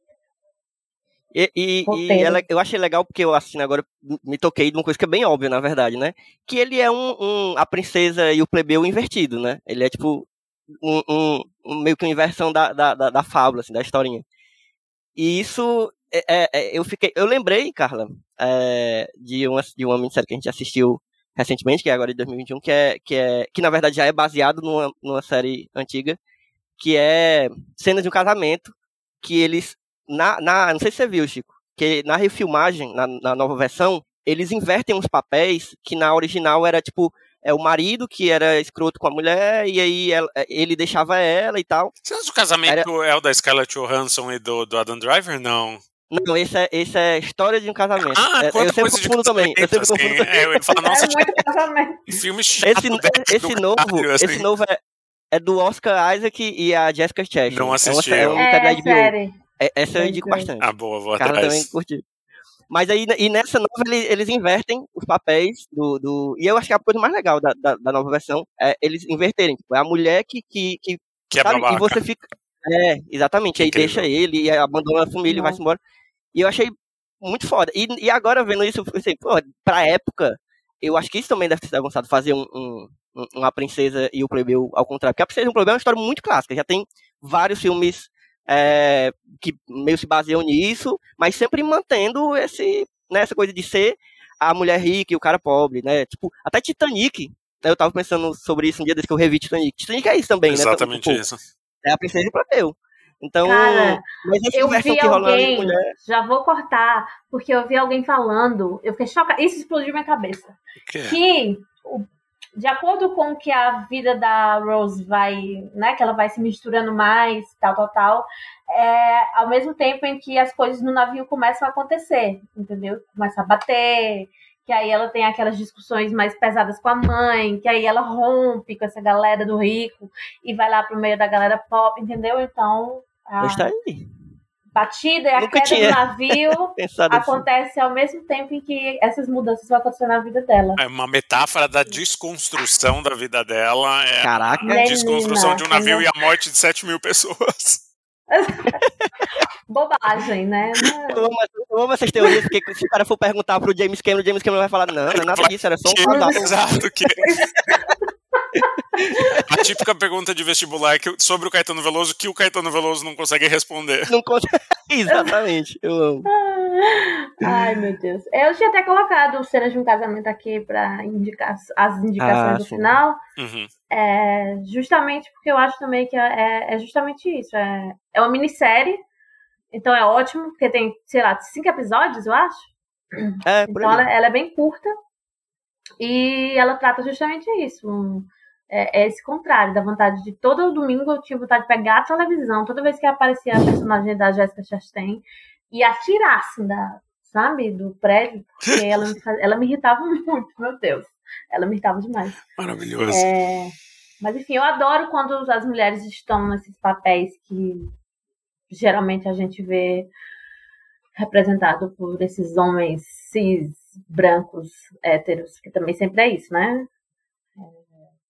e, e, e ela, eu achei legal porque eu assistindo agora, me toquei de uma coisa que é bem óbvia, na verdade, né? Que ele é um, um a princesa e o plebeu invertido, né? Ele é tipo um, um, um meio que uma inversão da, da, da, da, fábula, assim, da historinha. E isso, é, é, é, eu fiquei, eu lembrei, Carla, é, de uma de uma minissérie que a gente assistiu recentemente, que é agora de 2021, que é que é que na verdade já é baseado numa, numa série antiga, que é cenas de um casamento que eles na, na, não sei se você viu, Chico, que na refilmagem, na, na nova versão, eles invertem uns papéis que na original era tipo é o marido que era escroto com a mulher, e aí ela, ele deixava ela e tal. Você acha que o casamento era... é o da Scarlett Johansson e do, do Adam Driver? Não. Não, esse é, esse é história de um casamento. Ah, é, eu sempre confundo também. Eu sempre assim, confundo é, eu falo, nossa, é filme chato esse, esse novo, caralho, assim. esse novo é, é do Oscar Isaac e a Jessica Chastain. Não assisti. É, uma, é, é série. É, essa eu indico bastante. Ah, boa, vou Carla atrás. também curti. Mas aí, e nessa nova, eles, eles invertem os papéis do, do. E eu acho que a coisa mais legal da, da, da nova versão é eles inverterem. Tipo, é a mulher que. que, que, que é sabe, e você fica. É, exatamente. Aí deixa ele e abandona a família e vai embora. E eu achei muito foda. E, e agora vendo isso, eu pensei, pô, pra época, eu acho que isso também deve ser avançado, fazer um, um, uma princesa e o plebeu ao contrário. Porque a princesa e o plebeu é uma história muito clássica, já tem vários filmes é, que meio se baseiam nisso, mas sempre mantendo esse, né, essa coisa de ser a mulher rica e o cara pobre, né? Tipo, até Titanic, né, eu tava pensando sobre isso um dia desde que eu revi Titanic. Titanic é isso também, Exatamente né? Exatamente isso. É a princesa e o plebeu. Então, Cara, eu vi alguém, mulher... já vou cortar, porque eu vi alguém falando, eu fiquei chocada, isso explodiu minha cabeça. Que, que de acordo com que a vida da Rose vai, né, que ela vai se misturando mais, tal, tal, tal, é, ao mesmo tempo em que as coisas no navio começam a acontecer, entendeu? Começa a bater, que aí ela tem aquelas discussões mais pesadas com a mãe, que aí ela rompe com essa galera do rico e vai lá pro meio da galera pop, entendeu? Então, a aí. Batida e a Nunca queda do navio (laughs) assim. acontece assim. ao mesmo tempo em que essas mudanças vão acontecer na vida dela. É uma metáfora da desconstrução da vida dela. É Caraca. a desconstrução de um navio e a morte de 7 mil pessoas. (laughs) Bobagem, né? Eu amo, eu amo essas teorias, porque se o cara for perguntar pro James Cameron, o James Cameron vai falar, não, não é nada disso, era só um casal. Exato, que... (laughs) A típica pergunta de vestibular que, sobre o Caetano Veloso que o Caetano Veloso não consegue responder. Não consegue. (laughs) Exatamente, eu amo. Ai, meu Deus. Eu tinha até colocado cenas de um casamento aqui para indicar as indicações Ah, do sim. final. Uhum. É, justamente porque eu acho também que é, é justamente isso. É, é uma minissérie. Então é ótimo, porque tem, sei lá, cinco episódios, eu acho. É, Então ela, ela é bem curta e ela trata justamente isso. um- é, é esse contrário, da vontade de todo domingo eu tinha vontade de pegar a televisão toda vez que aparecia a personagem da Jessica Chastain e atirar assim da, sabe, do prédio, porque ela ela me irritava muito, meu Deus. Ela me irritava demais. Maravilhoso. É, mas enfim, eu adoro quando as mulheres estão nesses papéis que geralmente a gente vê representado por esses homens cis, brancos, héteros, que também sempre é isso, né?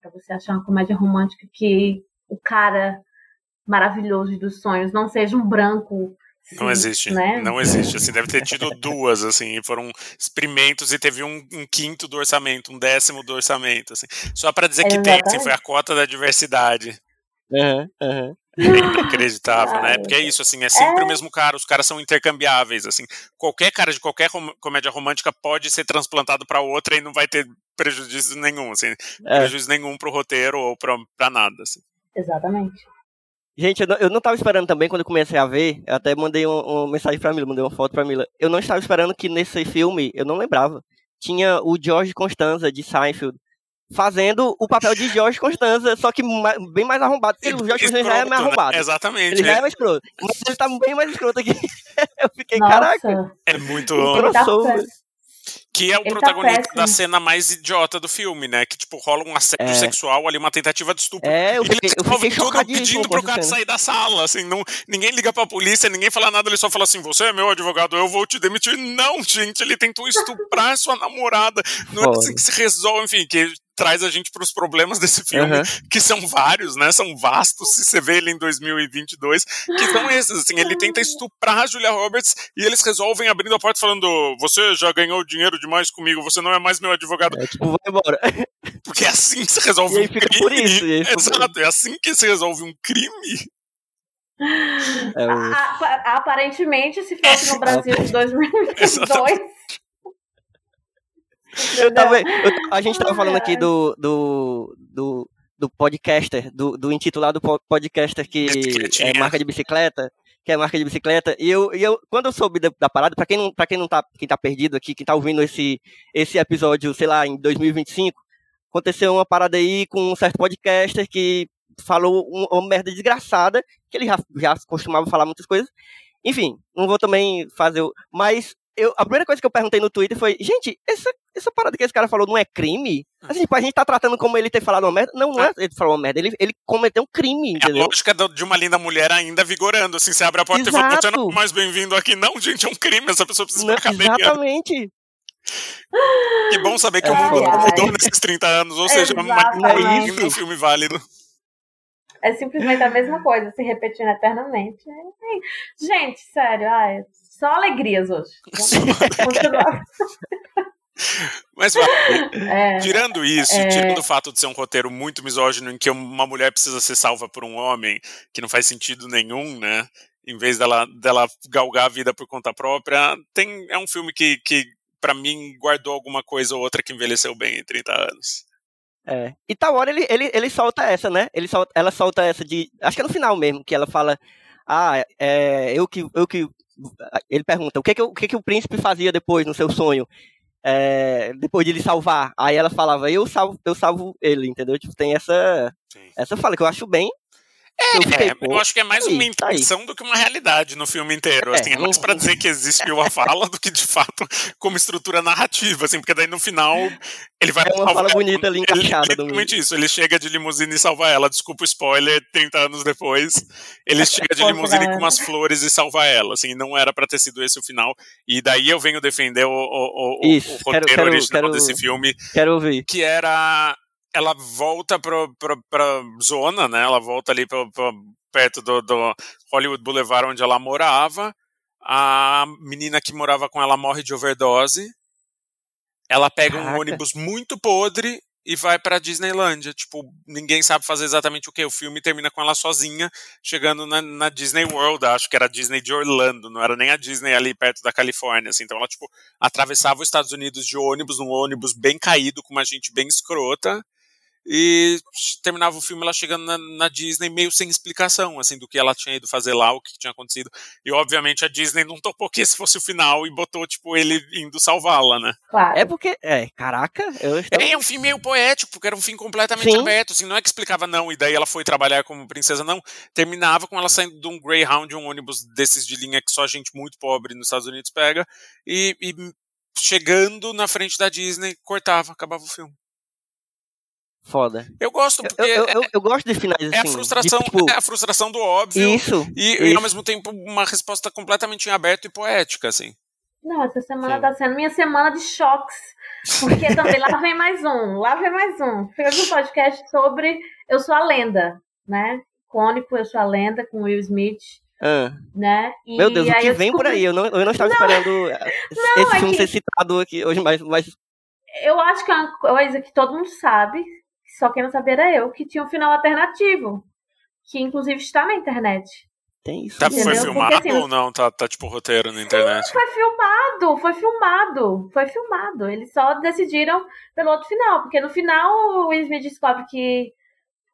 É, pra você achar uma comédia romântica que o cara maravilhoso dos sonhos não seja um branco. Não existe, Né? não existe. Assim, deve ter tido duas, assim, foram experimentos e teve um, um quinto do orçamento, um décimo do orçamento, assim. Só pra dizer que tem, assim, foi a cota da diversidade. Aham, aham. Inacreditável, né? Porque é isso, assim, é sempre É. o mesmo cara, os caras são intercambiáveis, assim. Qualquer cara de qualquer rom- comédia romântica pode ser transplantado pra outra e não vai ter prejuízo nenhum, assim. É. Prejuízo nenhum pro roteiro ou pra, pra nada, assim. Exatamente. Gente, eu não, eu não tava esperando também quando eu comecei a ver. Eu até mandei um- uma mensagem pra Mila, mandei uma foto pra Mila. Eu não estava esperando que nesse filme, eu não lembrava, tinha o George Constanza de Seinfeld fazendo o papel de George Constanza, só que ma- bem mais arrombado. Porque o George Constanza já é mais né? arrombado. Exatamente. Ele já é É, mais escroto. Mas ele tá bem mais escroto aqui. (laughs) eu fiquei, Nossa, caraca. é muito. ele tá crossover. péssimo. Que é o Ele tá protagonista péssimo. da cena mais idiota do filme, né? Que, tipo, rola um assédio É. sexual ali, uma tentativa de estupro. É, eu ele fiquei, eu resolve tudo pedindo pro cara sair da sala, assim, não, ninguém liga pra polícia, ninguém fala nada, ele só fala assim, você é meu advogado, eu vou te demitir. Não, gente, ele tentou estuprar sua namorada. Não é assim que se resolve, enfim, que traz a gente pros problemas desse filme, Aham. que são vários, né, são vastos, se você vê ele em 2022, que são esses, assim, ele tenta estuprar a Julia Roberts e eles resolvem abrindo a porta falando, você já ganhou dinheiro demais comigo, você não é mais meu advogado. É, tipo, vai embora. (laughs) Porque é assim que se resolve E aí um fica crime. por isso, e aí fica por Exato, é assim que se resolve um crime. É, o- A- a- Aparentemente, se fosse no Brasil de 2022, Eu tava, eu- a gente tava falando aqui do, do, do, do podcaster, do, do intitulado po- podcaster que é marca de bicicleta, que é marca de bicicleta, e eu, e eu quando eu soube da, da parada, pra quem não, pra quem não tá, quem tá perdido aqui, quem tá ouvindo esse, esse episódio, sei lá, em 2025, aconteceu uma parada aí com um certo podcaster que falou uma merda desgraçada, que ele já, já costumava falar muitas coisas. Enfim, não vou também fazer. O... Mas eu, a primeira coisa que eu perguntei no Twitter foi: gente, essa, essa parada que esse cara falou não é crime? Assim, tipo, a gente tá tratando como ele ter falado uma merda. Não, não é ele falou uma merda, ele, ele cometeu um crime, entendeu? É a lógica de uma linda mulher ainda vigorando. Assim, você abre a porta Exato. e fala: você não é mais bem-vindo aqui. Não, gente, é um crime, essa pessoa precisa ficar Exatamente. Que bom saber que é, o mundo ai, mudou nesses 30 anos, ou seja, mais um filme válido. É simplesmente a mesma coisa, se repetindo eternamente. Gente, sério, ai, só alegrias hoje. (laughs) Vamos continuar. Mas, (laughs) é, tirando isso, é... tirando o fato de ser um roteiro muito misógino em que uma mulher precisa ser salva por um homem, que não faz sentido nenhum, né? Em vez dela, dela galgar a vida por conta própria, tem, é um filme que, que para mim, guardou alguma coisa ou outra que envelheceu bem em 30 anos. É. E tal hora ele, ele, ele solta essa, né? Ele solta, ela solta essa de. Acho que é no final mesmo, que ela fala. Ah, é, eu que. Eu que ele pergunta, o que, que, o que, que o príncipe fazia depois no seu sonho? É, depois de ele salvar. Aí ela falava, eu salvo, eu salvo ele, entendeu? Tipo, tem essa. Sim. Essa fala que eu acho bem. É, eu, fiquei, é, eu acho que é mais aí, uma intenção do que uma realidade no filme inteiro. Assim, é, é mais pra dizer que existiu a (laughs) fala do que de fato como estrutura narrativa, assim, porque daí no final ele vai. É uma fala bonita ali encaixada. Ele, isso, ele chega de limusine e salva ela. Desculpa o spoiler, 30 anos depois. Ele chega de limusine com umas flores e salva ela. Assim, não era pra ter sido esse o final. E daí eu venho defender o, o, o, isso, o roteiro quero, original quero, desse filme. Quero ouvir. Que era ela volta pra, pra, pra zona, né? Ela volta ali pra, pra perto do, do, Hollywood Boulevard, onde ela morava. A menina que morava com ela morre de overdose. Ela pega Caraca. um ônibus muito podre e vai pra Disneylândia. Tipo, ninguém sabe fazer exatamente o que. O filme termina com ela sozinha, chegando na, na, Disney World, acho que era a Disney de Orlando, não era nem a Disney ali perto da Califórnia. Assim. Então ela, tipo, atravessava os Estados Unidos de ônibus, num ônibus bem caído, com uma gente bem escrota e terminava o filme ela chegando na, na, Disney meio sem explicação, assim, do que ela tinha ido fazer lá, o que tinha acontecido. E obviamente a Disney não topou que esse fosse o final e botou, tipo, ele indo salvá-la, né? Claro. É porque, é, caraca, eu estava... É, é um filme meio poético, porque era um filme completamente Sim. aberto, assim, não é que explicava não, e daí ela foi trabalhar como princesa, não. Terminava com ela saindo de um Greyhound, um ônibus desses de linha que só gente muito pobre nos Estados Unidos pega, e, e chegando na frente da Disney, cortava, acabava o filme. Foda. Eu gosto porque. Eu, eu, eu, eu gosto de finais assim. É a assim, frustração, de, tipo... é a frustração do óbvio. Isso e, isso. e, ao mesmo tempo uma resposta completamente em aberto e poética, assim. Não, essa semana Sim. tá sendo minha semana de choques. Porque também lá vem mais um, lá vem mais um. Fiz um podcast sobre Eu Sou a Lenda, né? Cônico, Eu Sou a Lenda, com Will Smith. Ah. Né? E Meu Deus, o que vem descobri... por aí? Eu não, eu não estava não, esperando não, esse é filme que... ser citado aqui hoje, mas, mas. Eu acho que é uma coisa que todo mundo sabe, só quem não sabia era eu, que tinha um final alternativo. Que inclusive está na internet. Tem isso. Tá, foi filmado Porque, assim, ou não? Tá, tá tipo roteiro na internet? Sim, foi filmado, foi filmado, foi filmado. Eles só decidiram pelo outro final, porque no final o Will Smith descobre que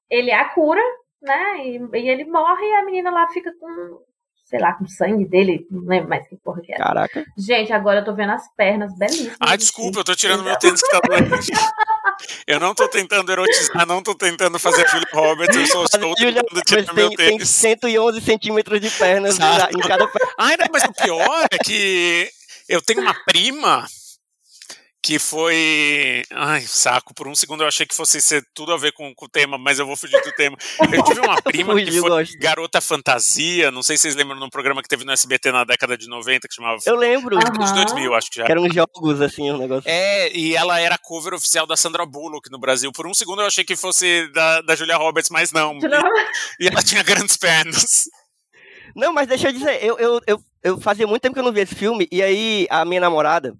ele é a cura, né? E, e ele morre e a menina lá fica com sei lá, com sangue dele, não lembro mais que porra que era. Caraca. Gente, agora eu tô vendo as pernas belíssimas. Ah, desculpa, eu tô tirando meu tênis que tá doendo. (laughs) Eu não tô tentando erotizar, não tô tentando fazer Julia Roberts, eu só estou Julia tentando tirar meu tem, tênis. Tem 111 centímetros de pernas em cada perna. Ah, mas o pior é que eu tenho uma prima que foi. Ai, saco, por um segundo eu achei que fosse ser tudo a ver com, com o tema, mas eu vou fugir do tema. Eu tive uma (laughs) prima que foi garota fantasia, não sei se vocês lembram de um programa que teve no SBT na década de 90 que chamava. Eu lembro. Uhum. Dos 2000, acho que já. Que eram jogos, assim, o um negócio. É, e ela era cover oficial da Sandra Bullock no Brasil. Por um segundo eu achei que fosse da, da Julia Roberts, mas não. E, e ela tinha grandes pernas. Não, mas deixa eu dizer, eu, eu, eu, eu fazia muito tempo que eu não via esse filme, e aí a minha namorada,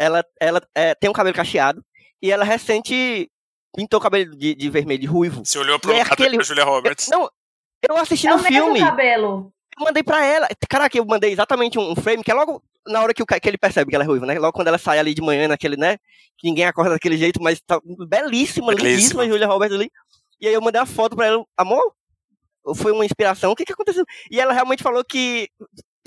ela, ela é, tem um cabelo cacheado e ela recente pintou o cabelo de, de vermelho, de ruivo. Você olhou pro é lado aquele... da Julia Roberts? Eu, não, eu assisti é no filme. cabelo. Eu mandei pra ela. Caraca, eu mandei exatamente um frame que é logo na hora que, o, que ele percebe que ela é ruiva, né? Logo quando ela sai ali de manhã, naquele, né? Que ninguém acorda daquele jeito, mas tá belíssima, lindíssima Julia Roberts ali. E aí eu mandei a foto pra ela, amor, foi uma inspiração, o que que aconteceu? E ela realmente falou que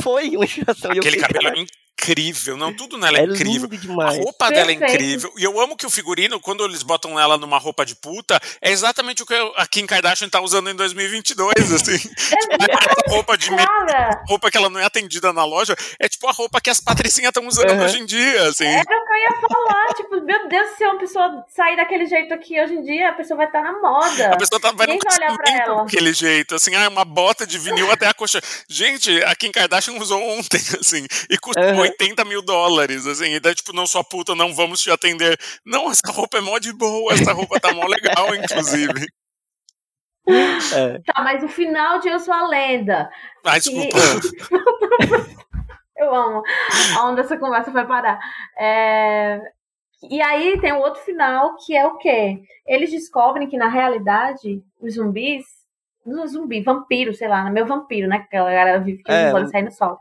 foi uma inspiração. Aquele cabelo (laughs) é incrível. Não, tudo nela é, É incrível. A roupa dela é Perfeito. incrível. E eu amo que o figurino, quando eles botam ela numa roupa de puta, é exatamente o que a Kim Kardashian tá usando em 2022, assim. Essa roupa de Cara, roupa que ela não é atendida na loja, é tipo a roupa que as patricinhas estão usando Uhum. hoje em dia, assim. era o que eu ia falar. Tipo, meu Deus, se uma pessoa sair daquele jeito aqui hoje em dia, a pessoa vai estar na moda. A pessoa tá, vai num Ninguém vai olhar pra ela. daquele jeito, assim, ah, uma bota de vinil até a coxa. Gente, a Kim Kardashian usou ontem, (laughs) assim, e custou Uhum. 80 mil dólares, assim, e daí, tipo, não sua puta, não vamos te atender. Não, essa roupa é mó de boa, essa roupa tá mó legal, (laughs) inclusive. É. Tá, mas o final de Eu Sou a Lenda. Ah, que- desculpa. (laughs) Eu amo aonde essa conversa vai parar. É, E aí tem o outro final, que é o quê? Eles descobrem que, na realidade, os zumbis. Não zumbi, vampiro, sei lá, meu vampiro, né? Que a galera vive que É, não pode sair no sol.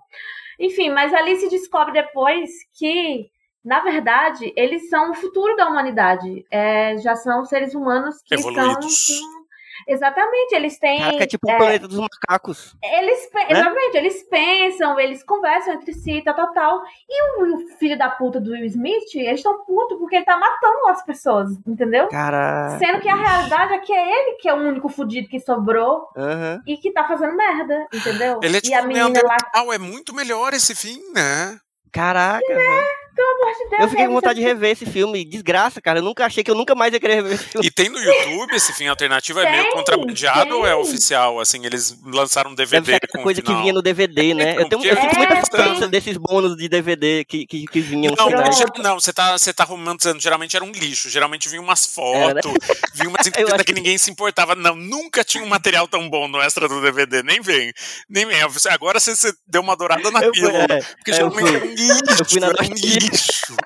Enfim, mas ali se descobre depois que, na verdade, eles são o futuro da humanidade. É, já são seres humanos que Evoluídos. estão. Exatamente, eles têm. Caraca, é tipo o é, planeta dos macacos. eles, Né? exatamente, eles pensam, eles conversam entre si, tal, tal, tal. E o, o filho da puta do Will Smith, eles estão putos porque ele tá matando as pessoas, entendeu? Cara. Sendo que a realidade é que é ele que é o único fudido que sobrou Aham. e que tá fazendo merda, entendeu? Ele é e tipo a um menina lá, é muito melhor esse fim, né? Caraca, velho. Pelo amor de Deus, Eu fiquei com vontade de rever esse filme. Desgraça, cara. Eu nunca achei que eu nunca mais ia querer rever esse filme. E tem no YouTube esse fim alternativo, é meio Tem, contrabandeado ou é oficial? Assim, eles lançaram um Deve DVD ser o coisa que vinha no DVD, (laughs) né? Eu, tenho, eu sinto É, muita tem. falta desses bônus de DVD que, que, que vinham. Não, Pronto. ge- não, você tá, você tá romantizando. Geralmente era um lixo. Geralmente vinha umas Era, né? fotos, vinha umas (laughs) entrevistas acho que ninguém se importava. Não, nunca tinha um material tão bom no extra do DVD. Nem vem. Nem vem. Você- Agora você, você deu uma dourada na pílula. é, Porque é, geralmente era um lixo. Eu fui na nostalgia. Lixo.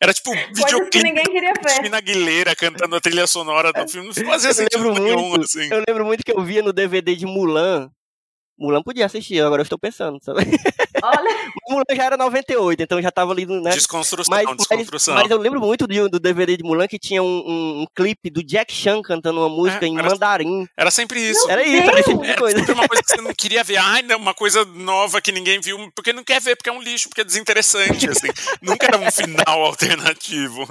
Era tipo um que videoclipe ninguém queria ver. Cristina Aguilera cantando a trilha sonora do filme. Não fazia Eu sentido lembro nenhum, muito. assim. Eu lembro muito que eu via no DVD de Mulan. Mulan podia assistir, agora eu estou pensando, sabe? Olha, (laughs) Mulan já era 98, então já tava ali, né? Desconstrução, Mas, mas, desconstrução. mas eu lembro muito do, do DVD de Mulan que tinha um, um- um clipe do Jack Chan cantando uma música É, em era- mandarim. Era sempre isso. Era isso, era esse tipo de Era coisa. sempre uma coisa que você não queria ver. Ai, não, uma coisa nova que ninguém viu, porque não quer ver, porque é um lixo, porque é desinteressante, assim. Nunca era um final alternativo.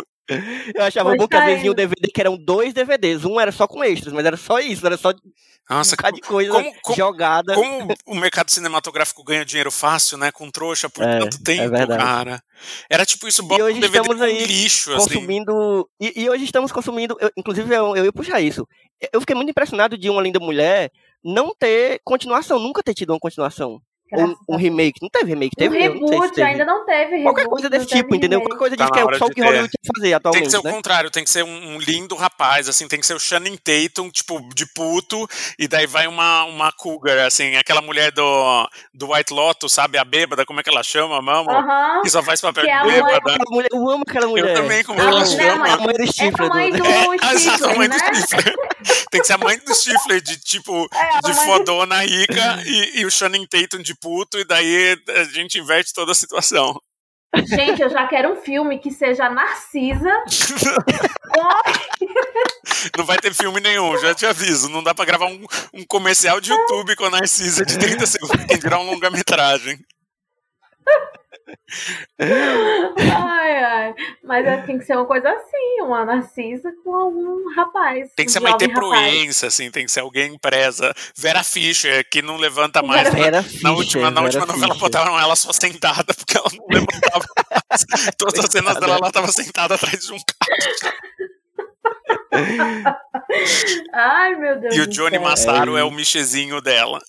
Eu achava Pois bom que tá às vezes aí. vinha um DVD que eram dois DVDs. Um era só com extras, mas era só isso, era só um Nossa, bocado de coisa como- como- jogada. como o mercado cinematográfico ganha dinheiro fácil, né? Com trouxa por É, tanto tempo, é cara. Era tipo isso, bota um DVD estamos com aí lixo, assim. consumindo. E, e hoje estamos consumindo. eu- inclusive, eu, eu ia puxar isso. Eu fiquei muito impressionado de Uma Linda Mulher não ter continuação, nunca ter tido uma continuação. Um a remake. Não teve remake, teve? Um Eu não sei se reboot teve. ainda não teve. Qualquer reboot, coisa desse tipo, entendeu? remake. Qualquer coisa Tá que é só o que ter. Hollywood tem que fazer Tem que atualmente, ser o né? contrário, tem que ser um, um lindo rapaz, assim, tem que ser o Shannon Tatum, tipo, de puto, e daí vai uma, uma cougar, assim, aquela mulher do, do White Lotus, sabe, a bêbada, como é que ela chama, mamo? Aham. Que só faz papel é de mãe- bêbada. Mulher- eu amo aquela mulher. também, como eu ela amo. chama. A mãe do É Stifler. a mãe do É, exato, a mãe Stifler, do né? (laughs) Stifler. Tem que ser a mãe do Stifler, de tipo, É, a de fodona rica, e, e o Shannon Tatum de puto, e daí a gente inverte toda a situação. Gente, eu já quero um filme que seja Narcisa. (laughs) Não vai ter filme nenhum, já te aviso. Não dá pra gravar um, um comercial de YouTube com a Narcisa de 30 segundos, tem que virar um longa-metragem. Ai, ai. Mas é, tem que ser uma coisa assim, uma Narcisa com algum rapaz. Tem que um ser Maite. Proença, assim, tem que ser alguém presa. Vera Fischer, que não levanta Vera mais. Na, Vera na Fischer, última, na Vera última novela Fischer. botaram ela só sentada, porque ela não levantava mais. (laughs) Todas as cenas dela, ela tava sentada atrás de um carro. (laughs) Ai, meu Deus E o Johnny. Massaro É é o Michezinho dela.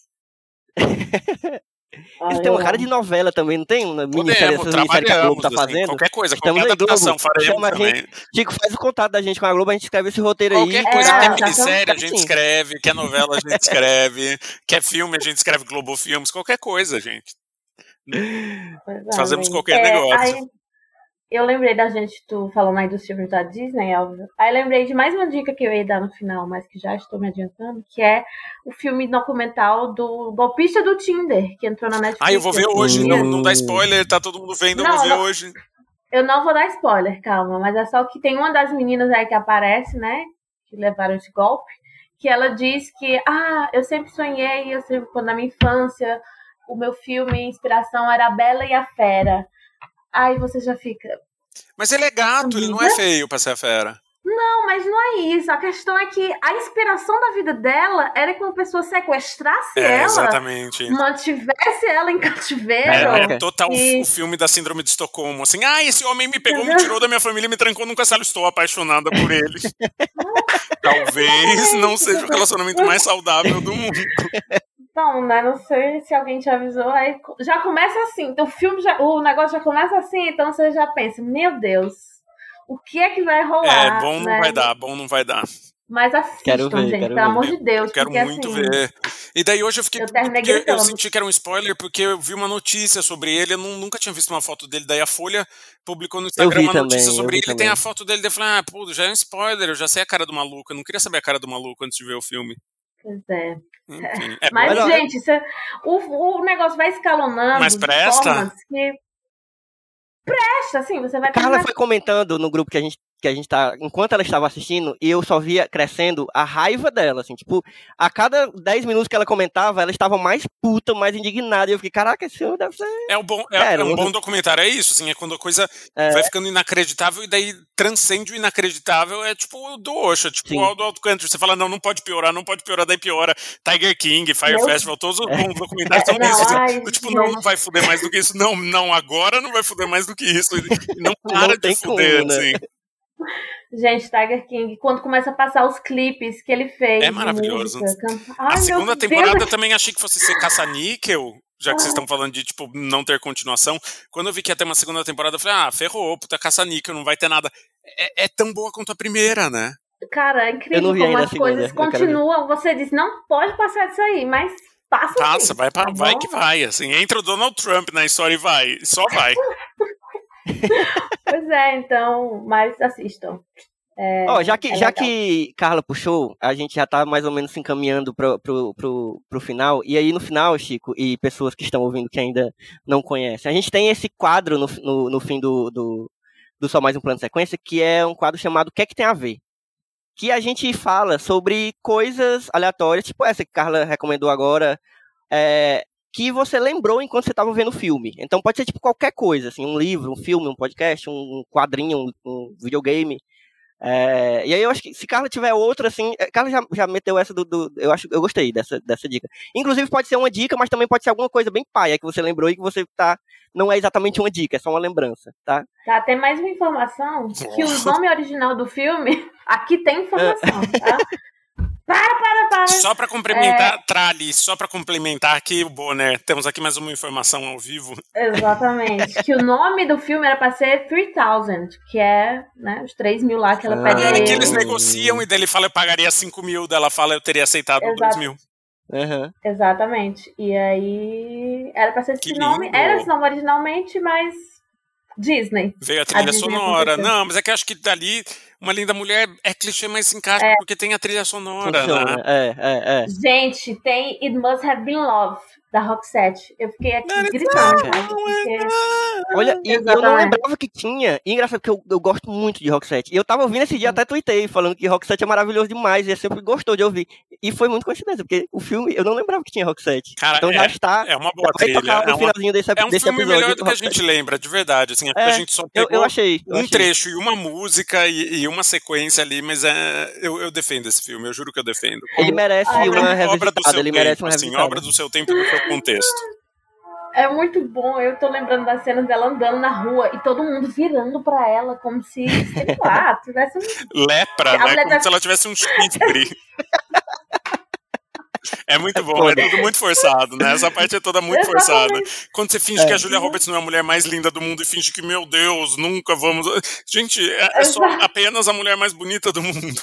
(laughs) Eles Ai, têm uma cara de novela também, não tem? Uma minissérie, Podemos, minisséries que a Globo tá assim, fazendo. qualquer coisa, Estamos qualquer Globo. adaptação faremos Chama também. gente. Chico, faz o contato da gente com a Globo, a gente escreve esse roteiro aí. Qualquer coisa, É, quer já minissérie, a gente Sim. escreve, quer novela, a gente escreve, (laughs) quer filme, a gente escreve Globo Filmes, qualquer coisa, gente. É, Fazemos qualquer É, negócio. aí eu lembrei da gente, tu falando aí dos filmes da Disney, óbvio. Aí lembrei de mais uma dica que eu ia dar no final, mas que já estou me adiantando, que é o filme documental do golpista do Tinder, que entrou na Netflix. Ah, eu vou ver hoje, não, não dá spoiler, tá todo mundo vendo, eu Não, vou ver não. hoje. Eu não vou dar spoiler, calma, mas é só que tem uma das meninas aí que aparece, né? Que levaram esse golpe, que ela diz que, ah, eu sempre sonhei, eu sempre, quando na minha infância, o meu filme inspiração era A Bela e a Fera. Aí você já fica. Mas ele é gato, ele não é feio pra ser a fera. Não, mas não é isso. A questão é que a inspiração da vida dela era que uma pessoa sequestrasse É, ela, exatamente. mantivesse ela em cativeiro. É, total E- o filme da síndrome de Estocolmo, assim, ah, esse homem me pegou, me tirou da minha família e me trancou num castelo, estou apaixonada por ele. (laughs) Talvez não seja o relacionamento mais saudável do mundo. (laughs) Então, né? Não sei se alguém te avisou. Aí já começa assim. Então, o filme já. O negócio já começa assim, então você já pensa, meu Deus, o que é que vai rolar? É, bom não né? vai dar, bom não vai dar. Mas assistam, Quero ver, gente, quero pelo ver. amor de Deus. Quero porque, muito assim, ver. E daí hoje eu fiquei. Eu porque eu senti que era um spoiler, porque eu vi uma notícia sobre ele, eu nu- nunca tinha visto uma foto dele. Daí a Folha publicou no Instagram uma notícia também, eu sobre ele. Tem também. a foto dele, daí eu falei, ah, pô, já é um spoiler, eu já sei a cara do maluco. Eu não queria saber a cara do maluco antes de ver o filme. Pois é. Enfim, (laughs) é Mas, gente, isso é- o, o negócio vai escalonando. Mas presta? que. Presta, assim, você vai Carla terminar foi comentando no grupo que a gente que a gente tá, enquanto ela estava assistindo, e eu só via crescendo a raiva dela, assim, tipo, a cada 10 minutos que ela comentava, ela estava mais puta, mais indignada, e eu fiquei, caraca, esse filme deve ser... É, o bom, é, Cara, é um bom documentário, é isso, assim, é quando a coisa É. vai ficando inacreditável e daí transcende o inacreditável, é tipo o do Osha, tipo Sim. o do Alto Country, você fala, não, não pode piorar, não pode piorar, daí piora, Tiger King, Fire Meu- Festival, todos os bons documentários são (laughs) isso, assim, do tipo, não, vai fuder mais do que isso, não, não, agora não vai fuder mais do que isso, e não para Não de fuder, como, né? assim, Gente, Tiger King, quando começa a passar os clipes que ele fez. É maravilhoso. música, canta- a Ai, segunda meu temporada eu Deus. também achei que fosse ser caça-níquel, já que vocês estão falando de, tipo, não ter continuação. Quando eu vi que ia ter uma segunda temporada, eu falei, ah, ferrou, puta caça-níquel, não vai ter nada. É, é tão boa quanto a primeira, né? Cara, é incrível como a as segunda, coisas continuam. Você diz, não pode passar disso aí, mas passa. Passa, sim, vai, pra, tá vai que vai, assim. Entra o Donald Trump na história e vai. Só vai. Pois é, então, mas assistam. É, Ó, já que, é já que Carla puxou, a gente já tá mais ou menos se encaminhando pro, pro, pro, pro final. E aí, no final, Chico, e pessoas que estão ouvindo que ainda não conhecem, a gente tem esse quadro no, no, no fim do, do, do Só Mais Um Plano de Sequência, que é um quadro chamado O que é que tem a ver? Que a gente fala sobre coisas aleatórias, tipo essa que Carla recomendou agora, é, que você lembrou enquanto você estava vendo o filme. Então pode ser tipo qualquer coisa, assim, um livro, um filme, um podcast, um quadrinho, um, um videogame. É, e aí eu acho que se Carla tiver outra, assim, é, Carla já, já meteu essa do, do- Eu acho eu gostei dessa, dessa dica. Inclusive, pode ser uma dica, mas também pode ser alguma coisa bem paia que você lembrou e que você tá. Não é exatamente uma dica, é só uma lembrança, tá? Tá, tem mais uma informação que o nome original do filme. (laughs) Aqui tem informação, tá? Para, para, para. Só pra complementar, Trali, só pra complementar aqui o Bonner, temos aqui mais uma informação ao vivo. Exatamente. Que o nome do filme era pra ser 3000, que é né, os 3 mil lá que ela Ah. pede a É que ele. eles negociam e daí ele fala, eu pagaria 5 mil, dela fala, eu teria aceitado Exato. 2 mil. Aham. Exatamente. E aí era pra ser esse Que nome. lindo. Era esse nome originalmente, mas Disney. Veio a trilha Disney sonora. aconteceu. Não, mas é que eu acho que dali uma linda mulher é clichê, mas se encaixa porque tem a trilha sonora, Funciona. né? É, é, é. Gente, tem It Must Have Been Love, da Roxette. Eu fiquei aqui gritando. gente, porque- Olha, eu não lembrava que tinha. E engraçado que eu, eu gosto muito de Rock 7. E eu tava ouvindo esse dia, até tuitei, falando que Rock 7 é maravilhoso demais. E eu sempre gostou de ouvir. E foi muito coincidência, porque o filme eu não lembrava que tinha Rock 7. Cara, então já está. É uma boa trilha. tocar É, no uma- finalzinho desse, é um desse filme episódio. melhor do que a gente 7. lembra, de verdade. Assim, É, a gente só Eu, pegou eu achei. eu um achei. trecho e uma música e, e uma sequência ali, mas é, eu, eu defendo esse filme, eu juro que eu defendo. Ele merece uma obra do revisitada. seu Ele merece tempo, uma assim, obra do seu tempo e do seu contexto. É muito bom. Eu tô lembrando das cenas dela andando na rua e todo mundo virando pra ela como se, sei lá, (laughs) tivesse um. Lepra, A né? Como tá- se ela tivesse um chifre. (laughs) É muito bom, é tudo muito forçado, né? Essa parte é toda muito forçada. Quando você finge que É. a Julia Roberts não é a mulher mais linda do mundo e finge que, meu Deus, nunca vamos. Gente, é, é só apenas a mulher mais bonita do mundo.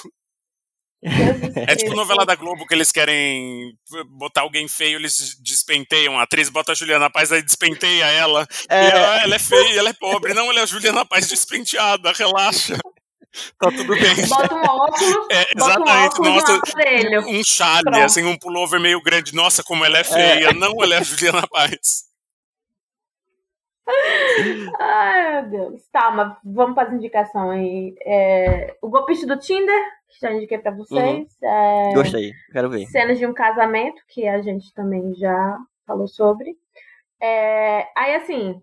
É tipo novela da Globo que eles querem botar alguém feio, eles despenteiam a atriz, bota a Juliana Paz, aí despenteia ela. É. E ela, "Ah, ela é feia, ela é pobre. Não, ela é a Juliana Paz despenteada, relaxa. Tá tudo bem. Bota um óculos, É, bota um exatamente, óculos nossa, um um chale, Pronto. assim, um pullover meio grande. Nossa, como ela é feia. Não, ela é a Juliana Paz. Ai, meu Deus. Tá, mas vamos para as indicações aí. É, o golpista do Tinder, já indiquei pra vocês. É, Gostei, quero ver. cenas de um casamento, que a gente também já falou sobre. É, aí, assim,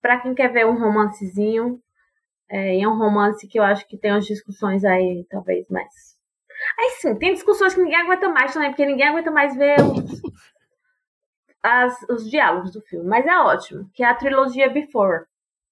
para quem quer ver um romancezinho, é, é um romance que eu acho que tem umas discussões aí, talvez mais. Aí sim, tem discussões que ninguém aguenta mais também, porque ninguém aguenta mais ver os, as, os diálogos do filme. Mas é ótimo, que é a trilogia Before.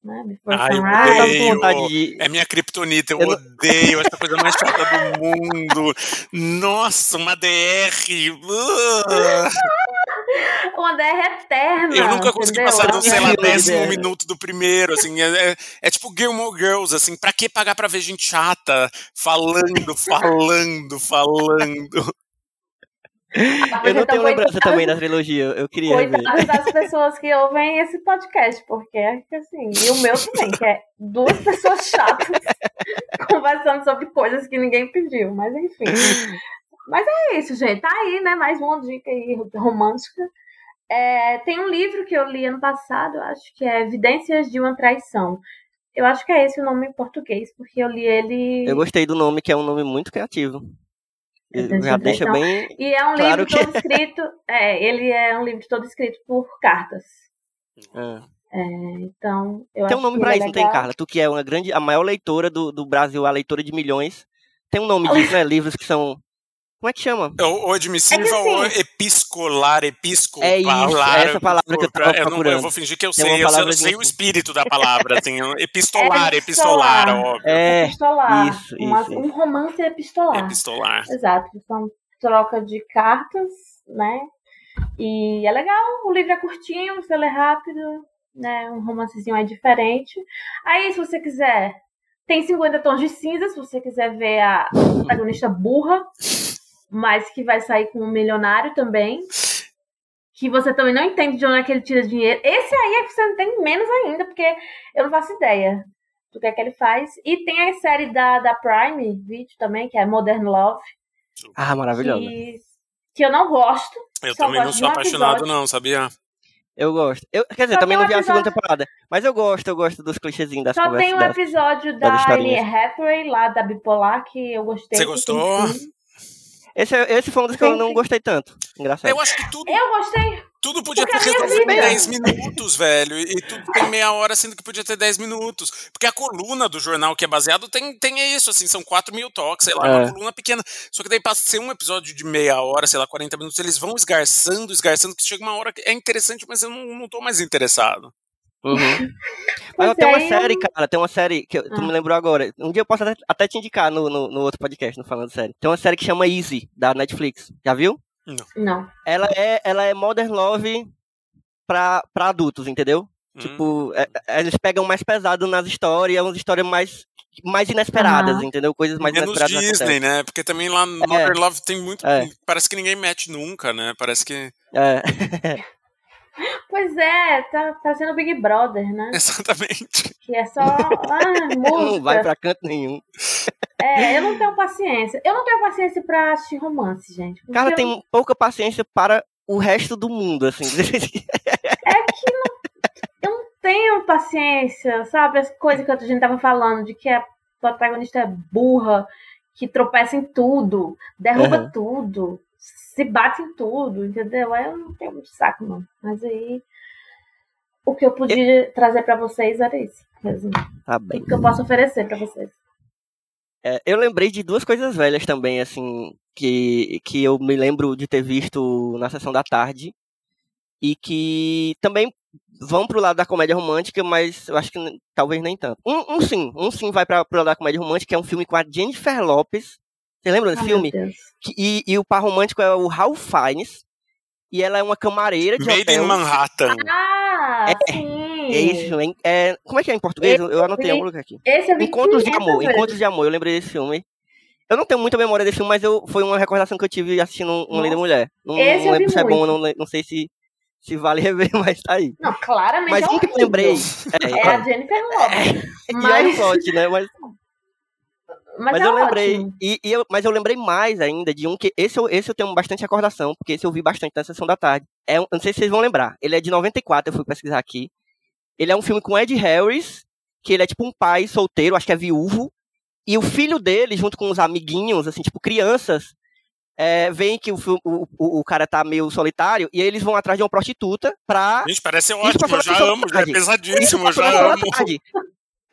Né? Ai, odeio. de- É minha criptonita, eu, Eu odeio essa coisa mais chata do mundo. Nossa, uma DR. (laughs) Uma DR eterna. Eu nunca consegui entendeu? passar do, sei lá, décimo minuto do primeiro, assim, é, é- é tipo Gilmore Girls, assim, pra que pagar pra ver gente chata, falando, falando, falando. Eu não tenho lembrança também da trilogia, eu queria ver. Coitadas das pessoas que ouvem esse podcast, porque que assim, e o meu também, que é duas (laughs) pessoas chatas (laughs) conversando sobre coisas que ninguém pediu, mas enfim. Mas é isso, gente. Tá aí, né? Mais uma dica aí romântica. É, tem um livro que eu li ano passado, acho que é Evidências de uma Traição. Eu acho que é esse o nome em português, porque eu li ele. Eu gostei do nome, que é um nome muito criativo. Entendi, Já deixa então. bem. E é um Claro livro que- todo escrito. (laughs) É, ele é um livro todo escrito por cartas. Ah. Então, eu Tem um nome que pra ele isso, é não tem. Carla? Tu que é uma grande, a maior leitora do, do Brasil, a leitora de milhões. Tem um nome disso, né? (laughs) Livros que são. Como é que chama? Ou, ou admissiva É que assim- ou episcolar, episcolar. É isso, é essa palavra que eu tava não- procurando. eu vou fingir que eu Tem sei, eu sei, eu sei o espírito da palavra, assim, epistolar, (laughs) É epistolar, epistolar. óbvio. É, Epistolar. isso, Uma- isso, Um romance epistolar. Epistolar. Exato. São troca de cartas, né? E é legal, o livro é curtinho, você lê rápido, né? Um romancezinho é diferente. Aí, se você quiser, tem 50 tons de cinza, se você quiser ver a protagonista burra, mas que vai sair com um milionário também. Que você também não entende de onde é que ele tira dinheiro. Esse aí é que você não entende menos ainda, porque eu não faço ideia do que é que ele faz. E tem a série da, da Prime Video também, que é Modern Love, Ah, maravilhosa. que, que eu não gosto. Eu Só também não gosto sou de um apaixonado, episódio. não, sabia? Eu gosto. Eu, quer dizer, Só também tem não um vi a segunda episódio- temporada. Mas eu gosto, eu gosto dos clichêzinhos das Só conversas. tem um episódio das da historinhas. Hathaway, lá da Bipolar, que eu gostei. Você gostou? tem sim. Esse, é- esse foi um dos que eu não gostei tanto. Engraçado. Eu acho que tudo, Eu gostei. tudo podia Porque ter resolvido em vida- 10 minutos, velho. E tudo tem meia hora, sendo que podia ter 10 minutos. Porque a coluna do jornal que é baseado tem, tem isso, assim, são 4 mil toques, sei lá, É. uma coluna pequena. Só que daí passa a ser um episódio de meia hora, sei lá, 40 minutos, eles vão esgarçando, esgarçando, que chega uma hora que é interessante, mas eu não, não tô mais interessado. Uhum. (laughs) Mas tem uma é, série, cara, tem uma série que eu- tu Ah. me lembrou agora. Um dia eu posso até, até te indicar no, no, no outro podcast, no Falando Série. Tem uma série que chama Easy, da Netflix. Já viu? Não. Ela é, ela é Modern Love pra, pra adultos, entendeu? Hum. Tipo, é- é- eles pegam mais pesado nas histórias, umas histórias mais, mais inesperadas, entendeu? Coisas mais Menos inesperadas Disney, né? Porque também lá no Modern Love tem muito. É. Parece que ninguém mete nunca, né? Parece que. É. (laughs) Pois é, tá, tá sendo Big Brother, né? (laughs) Exatamente. Que é só ah, não vai música. pra canto nenhum. É, eu não tenho paciência. Eu não tenho paciência pra assistir romance, gente. Cara, eu- tem pouca paciência para o resto do mundo, assim. (laughs) É que não, eu não tenho paciência, sabe? As coisas que a gente tava falando, de que a protagonista é burra, que tropeça em tudo, derruba Aham. tudo, se bate em tudo, entendeu? Aí eu não tenho muito saco, não. Mas aí. O que eu podia trazer pra vocês era isso. Assim, tá bem. o que eu posso oferecer pra vocês. É, eu lembrei de duas coisas velhas também, assim, que, que eu me lembro de ter visto na sessão da tarde. E que também vão pro lado da comédia romântica, mas eu acho que talvez nem tanto. Um, um sim, um sim vai pra, pro lado da comédia romântica, que é um filme com a Jennifer Lopes. Você lembra desse filme? Que- e, e o par romântico é o Ralph Fiennes. E ela é uma camareira de Made hotel. in Manhattan. Ah, É, sim. É esse filme. É, como é que é em português? Eu anotei Esse- algum lugar aqui. Esse vi Encontros de 500 Amor. Encontros de Amor, eu lembrei desse filme. Eu não tenho muita memória desse filme, mas eu, foi uma recordação que eu tive assistindo um- Uma Linda. Mulher. Não, Esse não lembro se é bom, muito. não, não sei se, se vale (laughs) rever, mas tá aí. Não, claramente Mas é um que lembrei. É a Jennifer Lopez. e é mas- o plot, né? Mas, Mas, mas é eu lembrei. ótimo. E, e eu, mas eu lembrei mais ainda de um que. Esse eu, esse eu tenho bastante recordação, porque esse eu vi bastante na sessão da tarde. É um, eu não sei se vocês vão lembrar. Ele é de 94, eu fui pesquisar aqui. Ele é um filme com Ed Harris, que ele é tipo um pai solteiro, acho que é viúvo. E o filho dele, junto com os amiguinhos, assim, tipo crianças, é, veem que o, o, o, cara tá meio solitário e aí eles vão atrás de uma prostituta pra. Gente, parece ótimo, eu já amo, já é pesadíssimo, já amo.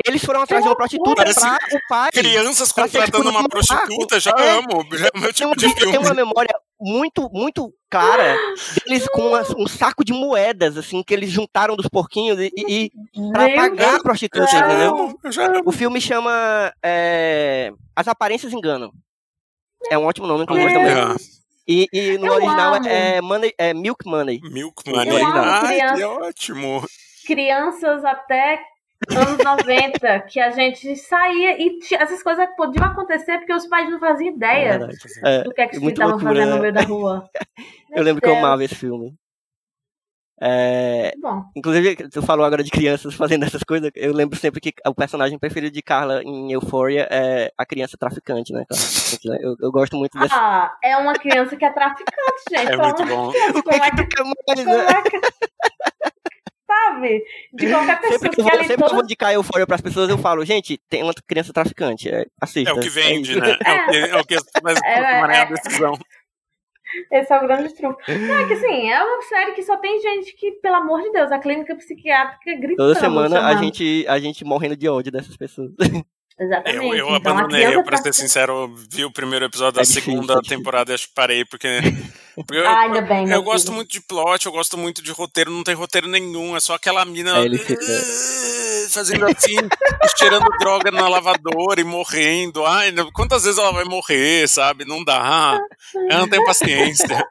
Eles foram atrás de uma prostituta Parece pra o pai. Crianças contratando uma prostituta, já é, amo. (laughs) Já é o meu tipo de filme. Tem uma memória muito, muito clara deles com uma, um saco de moedas, assim, que eles juntaram dos porquinhos e, e pra pagar a prostituta, entendeu? O filme chama é, As Aparências Enganam. É um ótimo nome, é. também. É. E, e no eu original é, money, é Milk Money. Milk Money. Ai, que ótimo. Crianças até anos 90, que a gente saía e essas coisas podiam acontecer porque os pais não faziam ideia é, do que, é que eles estavam fazendo no meio da rua. (laughs) eu lembro Deus. que eu amava esse filme. É, Bom. Inclusive, tu falou agora de crianças (laughs) fazendo essas coisas. Eu lembro sempre que o personagem preferido de Carla em Euphoria é a criança traficante, né? Eu, eu gosto muito dessa. Ah, é uma criança que é traficante, gente. É muito bom. O que, é que, mais, né? É que, qualquer pessoa sempre que, eu vou, sempre que eu vou indicar Euphoria pras pessoas, eu falo, gente, tem uma criança traficante. É, assista. É o que vende, é né? É, o que, é o que as pessoas é, tomarem a é. decisão. Esse é o grande truque. Não, é que assim, é uma série que só tem gente que, pelo amor de Deus, a clínica psiquiátrica gritando. Toda semana a gente, a gente morrendo de ódio dessas pessoas. (laughs) Exatamente. Eu, eu então, abandonei, eu, pra ser sincero, vi o primeiro episódio da é segunda difícil, temporada e acho que parei, porque. (laughs) eu, ah, ainda bem, eu gosto muito de plot, eu gosto muito de roteiro, não tem roteiro nenhum, é só aquela mina. É, fica... Fazendo assim, (laughs) cheirando droga na lavadora e morrendo. Ai, quantas vezes ela vai morrer, sabe? Não dá. Eu não tenho paciência.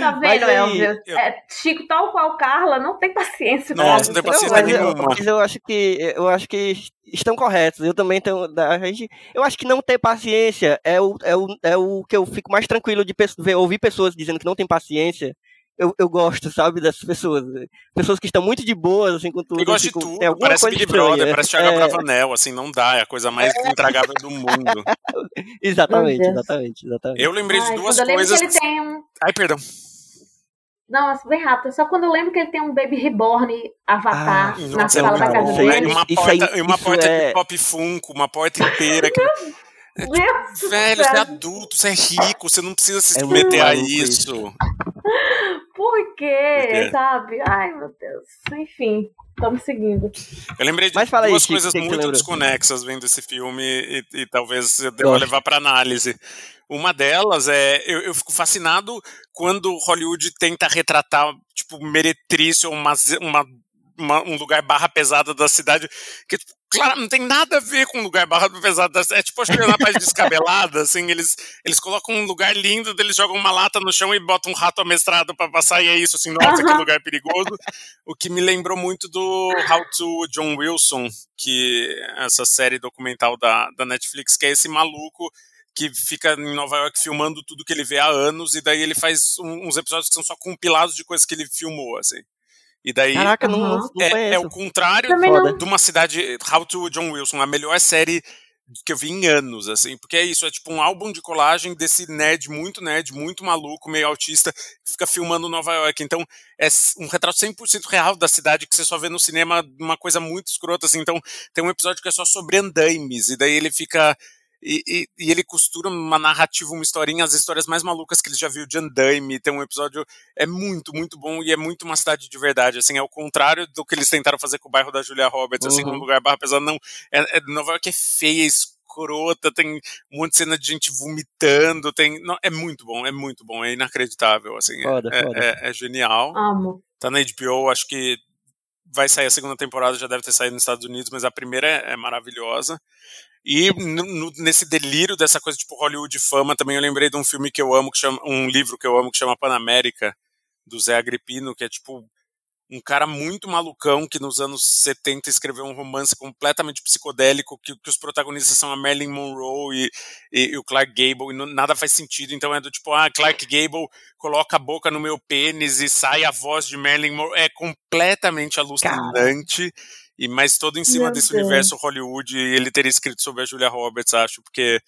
Tá vendo, Elvio? Eu... É, Chico, tal qual Carla, não tem paciência. Nossa, não tem paciência não, nenhuma. Mas eu acho que eu acho que estão corretos. Eu também tenho. A gente, eu acho que não ter paciência é o, é o, é o que eu fico mais tranquilo de ver, ouvir pessoas dizendo que não tem paciência eu, eu gosto, sabe, dessas pessoas. Pessoas que estão muito de boas, assim, com tudo. Eu gosto assim, de tudo. Parece Big Brother, parece Thiago é... Bravanel, assim, não dá, é a coisa mais é... intragável do mundo. (laughs) exatamente, exatamente, exatamente. Eu lembrei de duas coisas. Que ele tem um... Ai, perdão. Não, bem rápido. Só quando eu lembro que ele tem um Baby Reborn Avatar ah, na sala da casa dele. E uma porta, aí, uma porta é... de pop funko, uma porta inteira. Que... Deus Velho, você é adulto, você é rico, você não precisa se é submeter a isso. Por quê? Sabe? Ai, meu Deus. Enfim, estamos seguindo. Eu lembrei de duas aí, coisas Chico, muito desconexas vendo esse filme e, e talvez eu deva levar para análise. Uma delas é. Eu, eu, fico fascinado quando Hollywood tenta retratar, tipo, meretriz ou uma, uma, uma, um lugar barra pesada da cidade. Que, tipo, claro, não tem nada a ver com lugar barrado pesado. É tipo, acho que na parte descabelada, assim, eles, eles colocam um lugar lindo, eles jogam uma lata no chão e botam um rato amestrado para passar, e é isso, assim, nossa, que lugar perigoso. O que me lembrou muito do How to John Wilson, que essa série documental da, da Netflix, que é esse maluco que fica em Nova York filmando tudo que ele vê há anos, e daí ele faz uns episódios que são só compilados de coisas que ele filmou, assim. E daí. Caraca, não, não é, é, o contrário de uma cidade. How to John Wilson, a melhor série que eu vi em anos, assim, porque é isso, é tipo um álbum de colagem desse nerd muito nerd, muito maluco, meio autista, que fica filmando Nova York. Então, é um retrato 100% real da cidade que você só vê no cinema, uma coisa muito escrota, assim. Então, tem um episódio que é só sobre andaimes, e daí ele fica e, e, e, ele costura uma narrativa, uma historinha, as histórias mais malucas que ele já viu de Andaime. Tem um episódio, é muito, muito bom e é muito uma cidade de verdade. Assim, é o contrário do que eles tentaram fazer com o bairro da Julia Roberts, uhum. assim, um lugar barra pesado. Não, é, é, Nova York é feia, escrota, tem um monte de cena de gente vomitando, tem. Não, é muito bom, é muito bom, é inacreditável, assim. É, foda, é, foda. É, é, genial. Amo. Tá na HBO, acho que vai sair a segunda temporada, já deve ter saído nos Estados Unidos, mas a primeira é, é maravilhosa. E nesse delírio dessa coisa tipo Hollywood fama, também eu lembrei de um filme que eu amo, que chama, um livro que eu amo que chama Panamérica, do Zé Agripino, que é tipo um cara muito malucão que nos anos 70 escreveu um romance completamente psicodélico, que, que os protagonistas são a Marilyn Monroe e, e, e o Clark Gable, e não, nada faz sentido. Então é do tipo, ah, Clark Gable coloca a boca no meu pênis e sai a voz de Marilyn Monroe. É completamente alucinante. Cara e mas todo em cima Meu desse Deus. universo Hollywood, ele teria escrito sobre a Julia Roberts, acho, porque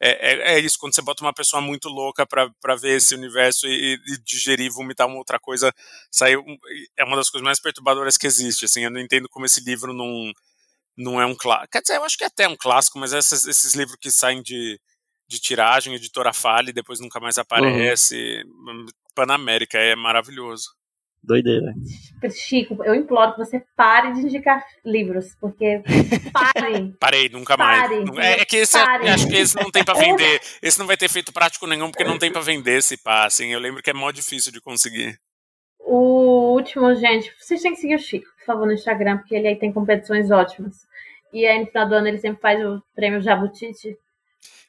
é, é, é, isso, quando você bota uma pessoa muito louca para ver esse universo e, e, digerir, vomitar uma outra coisa, saiu, é uma das coisas mais perturbadoras que existe, assim, eu não entendo como esse livro não, não é um clássico, quer dizer, eu acho que é até um clássico, mas esses, esses livros que saem de, de tiragem, editora falha e depois nunca mais aparece. Uhum. Panamérica é maravilhoso. Doideira. Chico, eu imploro que você pare de indicar livros, porque pare. (laughs) Parei, nunca pare, mais. É, é que esse, é, acho que esse não tem para (laughs) vender. Esse não vai ter feito prático nenhum, porque não tem para vender esse passe. Eu lembro que é mó difícil de conseguir. O último, gente, vocês têm que seguir o Chico, por favor, no Instagram, porque ele aí tem competições ótimas. E aí no final do ano ele sempre faz o prêmio Jabutite.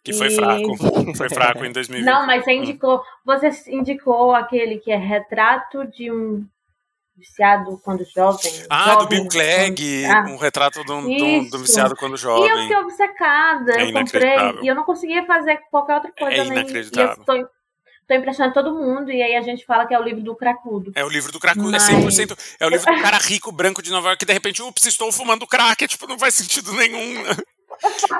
Que foi e... fraco. (laughs) Foi fraco em 2020. Não, mas você indicou. Você indicou aquele que é retrato de um viciado quando jovem. Ah, jovem, do Bill Clegg, ah, um retrato do, do, do, viciado quando jovem. E eu fiquei obcecada, é eu comprei e eu não conseguia fazer qualquer outra coisa. É inacreditável. Nem, tô impressionando todo mundo, e aí a gente fala que é o livro do cracudo. É o livro do cracudo, Mas... é 100%. É o livro do cara rico, branco de Nova York, que de repente, ups, estou fumando crack, é, tipo, não faz sentido nenhum.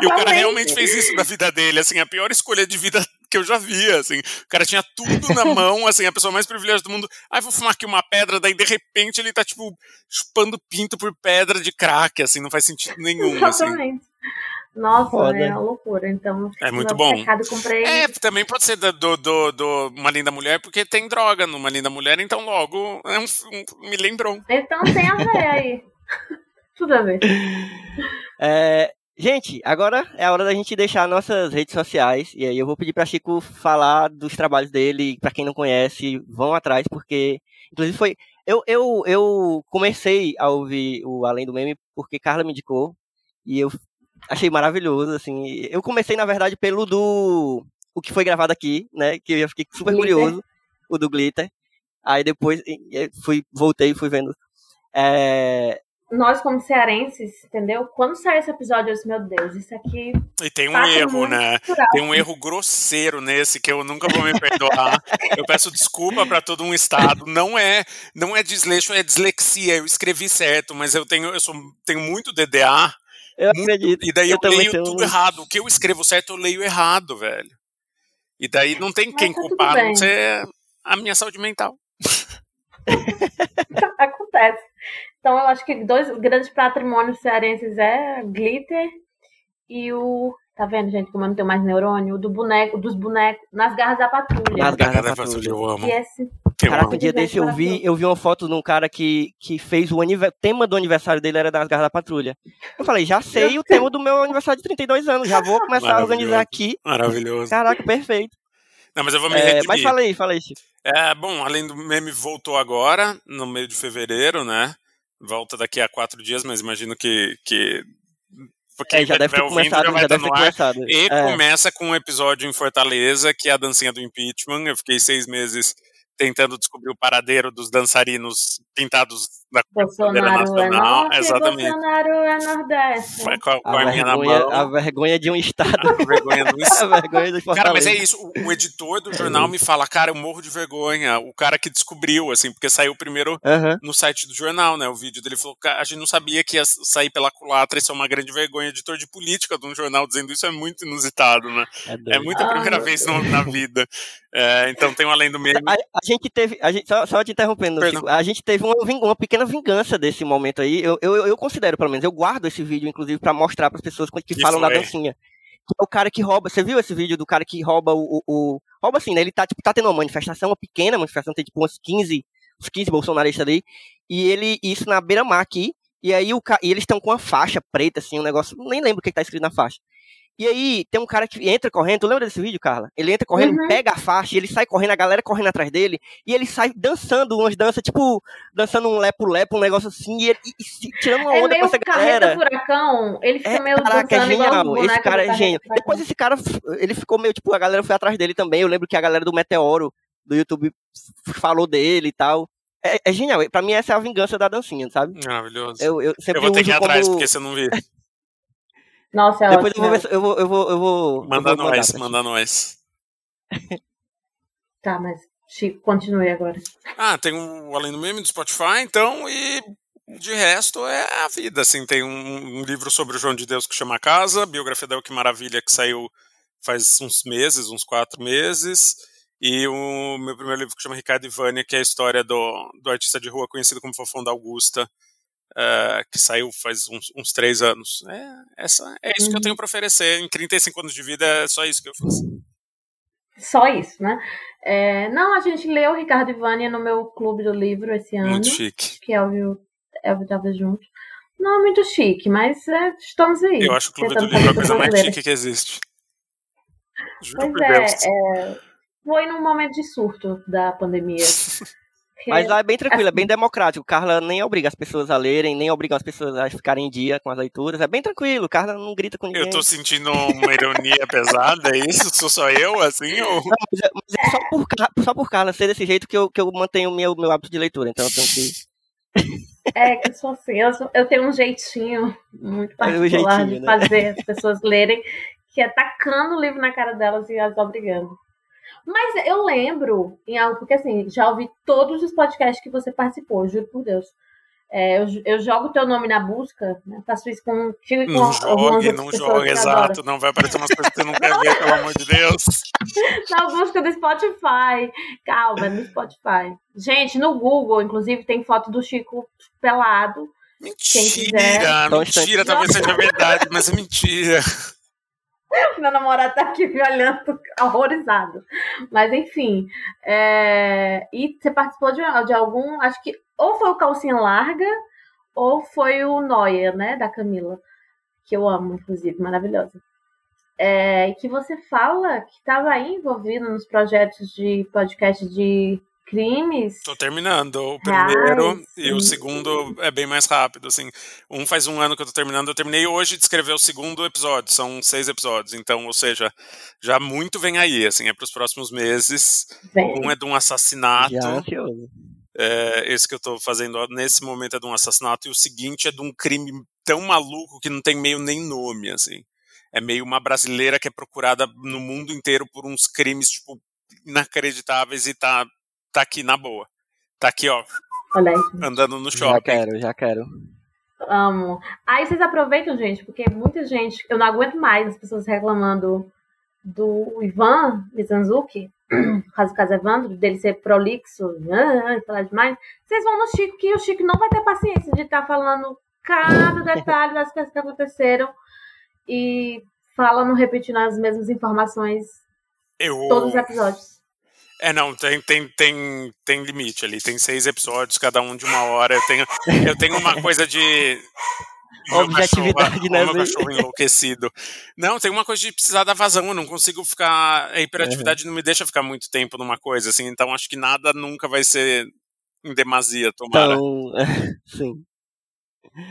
E o cara realmente fez isso na vida dele, assim, a pior escolha de vida que eu já vi, assim. O cara tinha tudo na (laughs) mão, assim, a pessoa mais privilegiada do mundo. Ai, ah, vou fumar aqui uma pedra, daí de repente ele tá, tipo, chupando pinto por pedra de crack, assim, não faz sentido nenhum, assim. Exatamente. assim. Nossa, Foda. é uma loucura. Então, é muito bom. Pecado, comprei... É, também pode ser do, do, do, Uma Linda Mulher, porque tem droga numa Linda Mulher, então logo é um, um, me lembrou. Então tem a ver aí. (laughs) Tudo a ver. É, gente, agora é a hora da gente deixar nossas redes sociais. E aí eu vou pedir para Chico falar dos trabalhos dele. Para quem não conhece, vão atrás, porque. Inclusive foi. Eu, eu, eu comecei a ouvir o Além do Meme porque Carla me indicou. E eu achei maravilhoso, assim. Eu comecei, na verdade, pelo do. O que foi gravado aqui, né? Que eu fiquei super Glitter. curioso. O do Glitter. Aí depois fui, voltei e fui vendo. É... Nós, como cearenses, entendeu? Quando sai esse episódio, eu disse, meu Deus, isso aqui. E tem um erro, né? Natural. Tem um erro grosseiro nesse que eu nunca vou me perdoar. eu peço desculpa para todo um estado. Não é, não é desleixo, é dislexia. Eu escrevi certo, mas eu tenho, eu sou, tenho muito DDA. Eu muito, acredito. E daí eu, eu leio tudo errado. O que eu escrevo certo, eu leio errado, velho. E daí não tem quem tá culpar, não ser a minha saúde mental. Acontece. Então eu acho que dois grandes patrimônios cearenses é Glitter e o Tá vendo, gente, como eu não tenho mais neurônio? O do boneco, dos bonecos, nas garras da patrulha. Nas garras da patrulha, eu amo. E esse... Caraca, um dia desse eu vi, eu vi uma foto de um cara que, que fez o tema do aniversário dele era das garras da patrulha. Eu falei, já sei o tema do meu aniversário de 32 anos, já vou começar a organizar aqui. Maravilhoso. Caraca, perfeito. Não, mas eu vou me é, Mas falei, falei, Chico. É, bom, além do meme voltou agora, no meio de fevereiro, né? Volta daqui a quatro dias, mas imagino que, que porque é, já deve ter começado, já vai já deve ter começado. E é. começa com um episódio em Fortaleza, que é a dancinha do impeachment. Eu fiquei seis meses tentando descobrir o paradeiro dos dançarinos pintados da Bolsonaro é nacional. É Exatamente. Bolsonaro é Nordeste. Com, com a, a, vergonha, a, vergonha, de um estado. A vergonha do (laughs) estado. a vergonha de cara, mas é isso. O, o, editor do jornal me fala, cara, eu morro de vergonha. O cara que descobriu, assim, porque saiu primeiro uhum. no site do jornal, né? O vídeo dele falou, a gente não sabia que ia sair pela culatra. Isso é uma grande vergonha. Editor de política de um jornal dizendo isso é muito inusitado, né? É, é muito a primeira ah, vez no, na vida. É, então tem um além do meme. A, a gente teve, a gente, só, só te interrompendo, Chico, a gente teve uma, uma pequena vingança desse momento aí. Eu, eu, eu considero, pelo menos, eu guardo esse vídeo, inclusive, para mostrar para as pessoas que, que falam da dancinha. Que é o cara que rouba. Você viu esse vídeo do cara que rouba o. o, o rouba assim, né? Ele tá, tipo, tá tendo uma manifestação, uma pequena manifestação, tem tipo uns 15, uns 15 bolsonaristas ali. E ele, isso na beira-mar aqui. E aí o, e eles estão com uma faixa preta, assim, um negócio. Nem lembro o que, que tá escrito na faixa. E aí tem um cara que entra correndo, tu lembra desse vídeo, Carla? Ele entra correndo, uhum. pega a faixa, ele sai correndo, a galera correndo atrás dele, e ele sai dançando umas danças, tipo, dançando um lepo-lepo, um negócio assim, e, ele, e, tirando uma é onda com essa galera. furacão, ele fica é, meio caraca, é genial, esse cara é gênio. Depois esse cara, ele ficou meio, tipo, a galera foi atrás dele também, eu lembro que a galera do Meteoro, do YouTube, falou dele e tal. É, é genial, pra mim essa é a vingança da dancinha, sabe? Maravilhoso. Eu, eu, sempre eu vou ter que ir atrás, como... porque você não viu. Nossa, é Depois ótimo. eu vou, ver, eu vou, eu vou, eu vou. Manda nós, manda nós. (laughs) tá, mas Chico, continue agora. Ah, tem um Além do Meme do Spotify, então, e de resto é a vida, assim, tem um, um livro sobre o João de Deus que chama Casa, biografia da Que Maravilha, que saiu faz uns meses, uns quatro meses, e o meu primeiro livro que chama Ricardo e Vânia, que é a história do, do artista de rua conhecido como Fofão da Augusta, uh, que saiu faz uns, uns, três anos. É, essa, é isso que eu tenho uhum. para oferecer. Em 35 anos de vida, é só isso que eu faço. Só isso, né? É, não, a gente leu Ricardo e Vânia no meu clube do livro esse ano. Muito chique. Que Elvio, Elvio estava junto. Não é muito chique, mas é, estamos aí. Eu acho que o clube do livro é a coisa mais chique que existe. Juro pois é, é, foi num momento de surto da pandemia. (laughs) Mas lá é bem tranquilo, assim, é bem democrático. Carla nem obriga as pessoas a lerem, nem obriga as pessoas a ficarem em dia com as leituras. É bem tranquilo, Carla não grita com ninguém. Eu tô sentindo uma ironia (laughs) pesada, é isso? Sou só eu, assim? Ou... Não, mas é, mas é só, por, só por Carla ser desse jeito que eu, que eu mantenho o meu, meu hábito de leitura. Então eu tenho que. É, que eu sou assim, eu, sou, eu tenho um jeitinho muito é particular jeitinho, de né? fazer as pessoas lerem, que é tacando o livro na cara delas e as obrigando. Mas eu lembro em algo, porque assim, já ouvi todos os podcasts que você participou, juro por Deus. É, eu, eu jogo teu nome na busca, né? faço isso com com Não jogue, não jogue, exato. Não vai aparecer umas coisas que você não quer ver, pelo amor de Deus. (laughs) Na busca do Spotify. Calma, no Spotify. Gente, no Google, inclusive, tem foto do Chico pelado. Mentira, mentira, talvez seja verdade, mas é mentira. (laughs) Meu namorado tá aqui me olhando (laughs) horrorizado. Mas enfim. É... E você participou de, de algum. Acho que ou foi o Calcinha Larga, ou foi o Noia, né? Da Camila. Que eu amo, inclusive, maravilhosa. É, que você fala que estava envolvido nos projetos de podcast de crimes. Tô terminando o primeiro Ai, e o segundo é bem mais rápido, assim. Um faz um ano que eu tô terminando, eu terminei hoje de escrever o segundo episódio, são seis episódios, então, ou seja, já muito vem aí, assim, é para os próximos meses. Vem. Um é de um assassinato. É, esse que eu tô fazendo nesse momento é de um assassinato e o seguinte é de um crime tão maluco que não tem meio nem nome, assim. É meio uma brasileira que é procurada no mundo inteiro por uns crimes, tipo, inacreditáveis e tá tá aqui na boa. Tá aqui, ó. Olha aí. Andando no shopping. Já quero, já quero. Amo. Aí vocês aproveitam, gente, porque muita gente. Eu não aguento mais as pessoas reclamando do Ivan Mizanzuki, (clears throat) caso caso Evandro, dele ser prolixo, ah, falar demais. Vocês vão no Chico, que o Chico não vai ter paciência de estar tá falando cada detalhe das coisas que aconteceram e falando, repetindo as mesmas informações eu... todos os episódios. É, não, tem, tem, tem, tem limite ali. Tem seis episódios, cada um de uma hora. Eu tenho, eu tenho uma coisa de. (laughs) Objetividade, né? Meu cachorro enlouquecido. Não, tem uma coisa de precisar da vazão. Eu não consigo ficar. A hiperatividade uhum. não me deixa ficar muito tempo numa coisa, assim. Então acho que nada nunca vai ser em demasia, tomara. Então, (laughs) sim.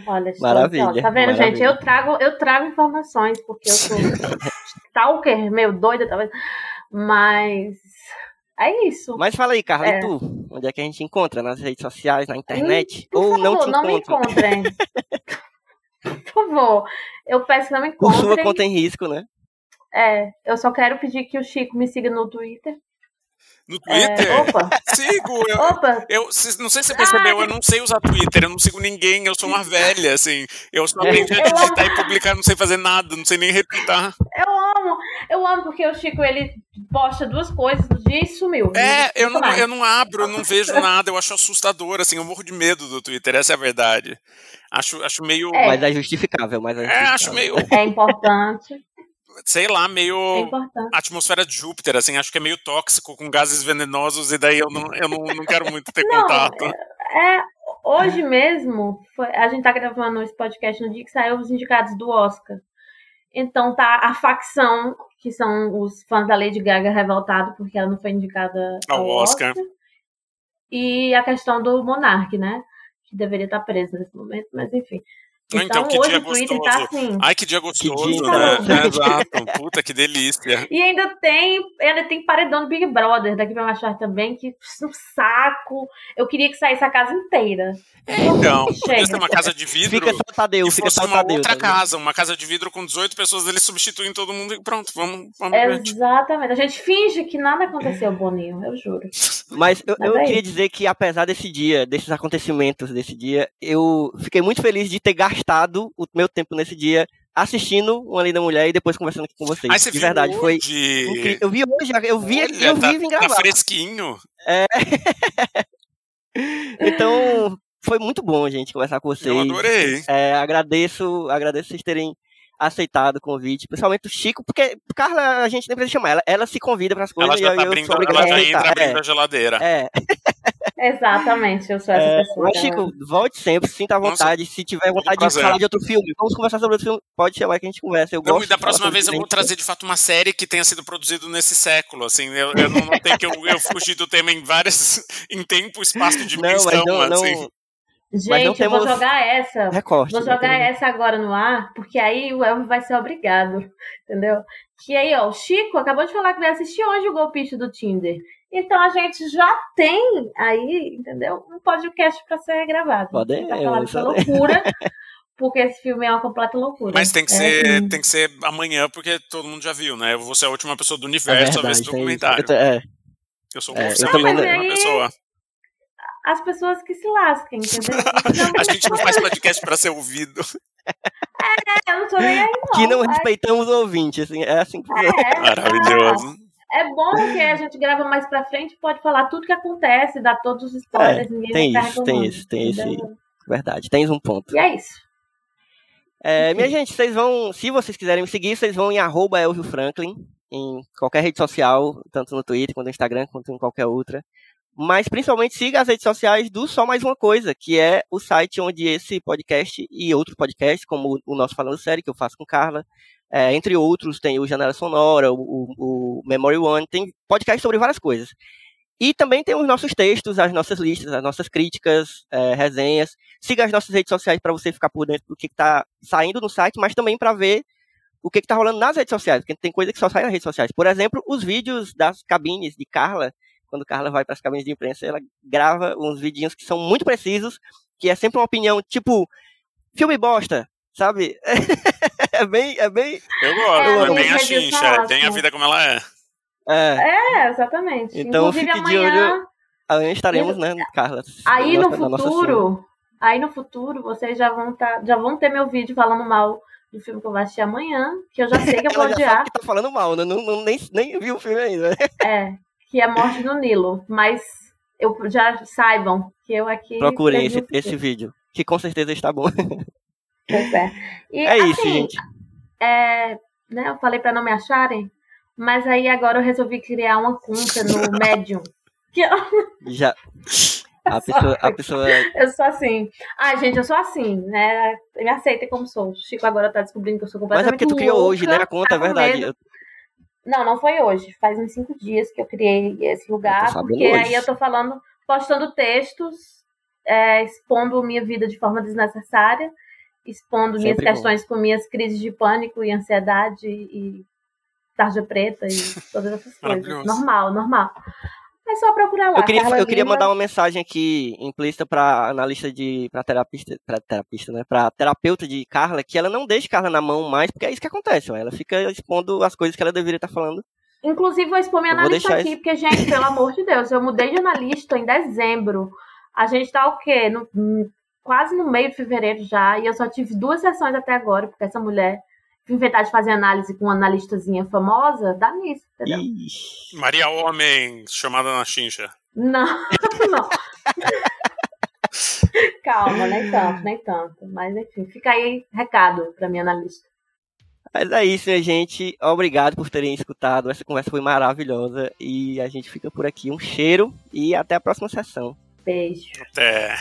Olha, Maravilha. Tá vendo, Maravilha. gente? Eu trago, eu trago informações, porque eu sou (laughs) stalker, meio doida, talvez. Mas é isso. Mas fala aí, Carla, é. e tu? Onde é que a gente encontra? Nas redes sociais, na internet? Hum, Ou favor, não te não me encontrem. (laughs) Por favor, eu peço que não me encontrem. Por sua conta em risco, né? É, eu só quero pedir que o Chico me siga no Twitter. No Twitter? É, opa! Sigo! Eu, opa. eu, não sei se você percebeu, ah, eu não sei usar Twitter, eu não sigo ninguém, eu sou uma velha, assim. Eu só aprendi a digitar e publicar, não sei fazer nada, não sei nem retweetar. Eu eu amo porque o Chico, ele posta duas coisas no dia e sumiu. É, eu não, eu não abro, eu não vejo nada, eu acho assustador, assim, eu morro de medo do Twitter, essa é a verdade. Acho, acho meio... É. Mas é justificável, mas é justificável. É, acho meio... É importante sei lá, meio é atmosfera de Júpiter, assim, acho que é meio tóxico, com gases venenosos, e daí eu não, eu não, não quero muito ter não, contato. É, é, hoje mesmo, foi, a gente tá gravando esse podcast no dia que saiu os indicados do Oscar. Então tá a facção, que são os fãs da Lady Gaga revoltados porque ela não foi indicada ao, ao Oscar. Oscar. E a questão do Monark, né? Que deveria estar preso nesse momento, mas enfim. Então, então que dia tá gostoso. Tá assim, Ai, que dia gostoso, que dia, né? É, (laughs) exato. Puta, que delícia. E ainda tem, ainda tem paredão do Big Brother daqui pra tarde também, que um saco. Eu queria que saísse a casa inteira. É, então, podia ser uma casa de vidro fica só Tadeu, fica só uma Tadeu, outra casa, uma casa de vidro com 18 pessoas, eles substituem todo mundo e pronto, vamos, vamos Exatamente. A gente finge que nada aconteceu, Boninho, eu juro. Mas eu, Mas eu é queria dizer que apesar desse dia, desses acontecimentos desse dia, eu fiquei muito feliz de ter gastado gastado o meu tempo nesse dia assistindo Uma Linda Mulher e depois conversando aqui com vocês. Aí você de verdade, hoje? foi incrível. Eu vi hoje, eu vi, Olha, eu tá, vi gravar. Tá fresquinho. É. (laughs) então, foi muito bom, gente, conversar com vocês. Eu adorei. É, agradeço, agradeço vocês terem aceitado o convite, principalmente o Chico, porque Carla a gente nem precisa chamar, ela, ela se convida para as coisas ela já tá eu, sou obrigado ela a aceitar. Entra abrindo é. a geladeira. É. Exatamente, eu sou essa é, pessoa. Mas, Chico, volte sempre, sinta à vontade. Nossa, se tiver vontade de falar de outro filme, vamos conversar sobre outro filme, pode chamar que a gente conversa. Eu gosto. E da próxima vez eu vou trazer de fato uma série que tenha sido produzida nesse século. Assim, eu, eu não notei que eu, eu fugi do tema em várias. (laughs) em tempo, espaço, dimensão. Não, não, assim. não, Gente, eu vou jogar essa. Recorte, vou jogar essa agora no ar, porque aí o Elvio vai ser obrigado, entendeu? Que aí, ó, o Chico acabou de falar que vai assistir hoje o golpista do Tinder. Então a gente já tem aí, entendeu? Um podcast para ser gravado. Pode pra falar dessa loucura. (laughs) porque esse filme é uma completa loucura. Mas tem que, é, ser, assim. tem que ser amanhã, porque todo mundo já viu, né? Eu vou ser a última pessoa do universo é verdade, a ver esse documentário. Eu, é. eu sou um é, eu também, uma pessoa as pessoas que se lasquem, entendeu? (laughs) a gente não faz podcast para ser ouvido. É, eu não tô nem aí, não. Que não mas... respeitamos o ouvinte, assim, é assim que é, Maravilhoso. É bom que a gente grava mais pra frente pode falar tudo que acontece, dar todos os spoilers, é, tem isso, Tem isso, tem isso, Verdade, tens um ponto. E é isso. É, minha gente, vocês vão, se vocês quiserem me seguir, vocês vão em arroba Elvio Franklin, em qualquer rede social, tanto no Twitter, quanto no Instagram, quanto em qualquer outra. Mas principalmente siga as redes sociais do Só Mais Uma Coisa, que é o site onde esse podcast e outros podcasts, como o nosso Falando Série, que eu faço com Carla, é, entre outros, tem o Janela Sonora, o, o, o Memory One, tem podcast sobre várias coisas. E também tem os nossos textos, as nossas listas, as nossas críticas, é, resenhas. Siga as nossas redes sociais para você ficar por dentro do que está saindo no site, mas também para ver o que está rolando nas redes sociais, porque tem coisa que só sai nas redes sociais. Por exemplo, os vídeos das cabines de Carla, quando Carla vai para as cabines de imprensa, ela grava uns vidinhos que são muito precisos, que é sempre uma opinião tipo filme bosta, sabe? (laughs) é bem, é bem. Eu gosto, é, é bem a chincha, é, tem a vida como ela é. É, é exatamente. Então Inclusive, fique amanhã... de olho. Amanhã estaremos, né, Carla? Aí no futuro, aí no futuro, vocês já vão, tá, já vão ter meu vídeo falando mal do filme que eu vou assistir amanhã, que eu já sei que eu (laughs) vou odiar. que tá falando mal, né? Não, não, nem, nem vi o filme ainda. É, (laughs) que é Morte no Nilo. Mas eu já saibam que eu aqui. Procurem esse, esse vídeo, que com certeza está bom. (laughs) Pois é. E, é assim, isso, gente. É, né, eu falei para não me acharem, mas aí agora eu resolvi criar uma conta no (laughs) Medium. Que eu... (laughs) Já. A pessoa, a pessoa. Eu sou assim. Ah, gente, eu sou assim, né? Me aceita como sou. O Chico agora tá descobrindo que eu sou completamente. Mas é porque tu criou hoje, né? A conta, é verdade. Eu... Não, não foi hoje. Faz uns cinco dias que eu criei esse lugar. Porque hoje. aí eu tô falando, postando textos, é, expondo minha vida de forma desnecessária, expondo Sempre minhas bom. questões com minhas crises de pânico e ansiedade e tarja preta e todas essas coisas. Normal, normal. É só procurar lá. Eu queria, eu queria mandar uma mensagem aqui implícita para analista de para terapista, para terapista, né? Para terapeuta de Carla, que ela não deixe Carla na mão mais, porque é isso que acontece, ela fica expondo as coisas que ela deveria estar falando. Inclusive vou expor minha eu analista aqui, porque gente, pelo amor de Deus, eu mudei de analista em dezembro. A gente tá o quê? No, quase no meio de fevereiro já, e eu só tive duas sessões até agora, porque essa mulher inventar de fazer análise com uma analistazinha famosa, dá nisso, entendeu? Ixi. Maria Homem, chamada na chincha. Não, (laughs) não. Calma, nem tanto, nem tanto. Mas enfim, fica aí recado para minha analista. Mas é isso, minha gente. Obrigado por terem escutado. Essa conversa foi maravilhosa. E a gente fica por aqui. Um cheiro e até a próxima sessão. Beijo. Até.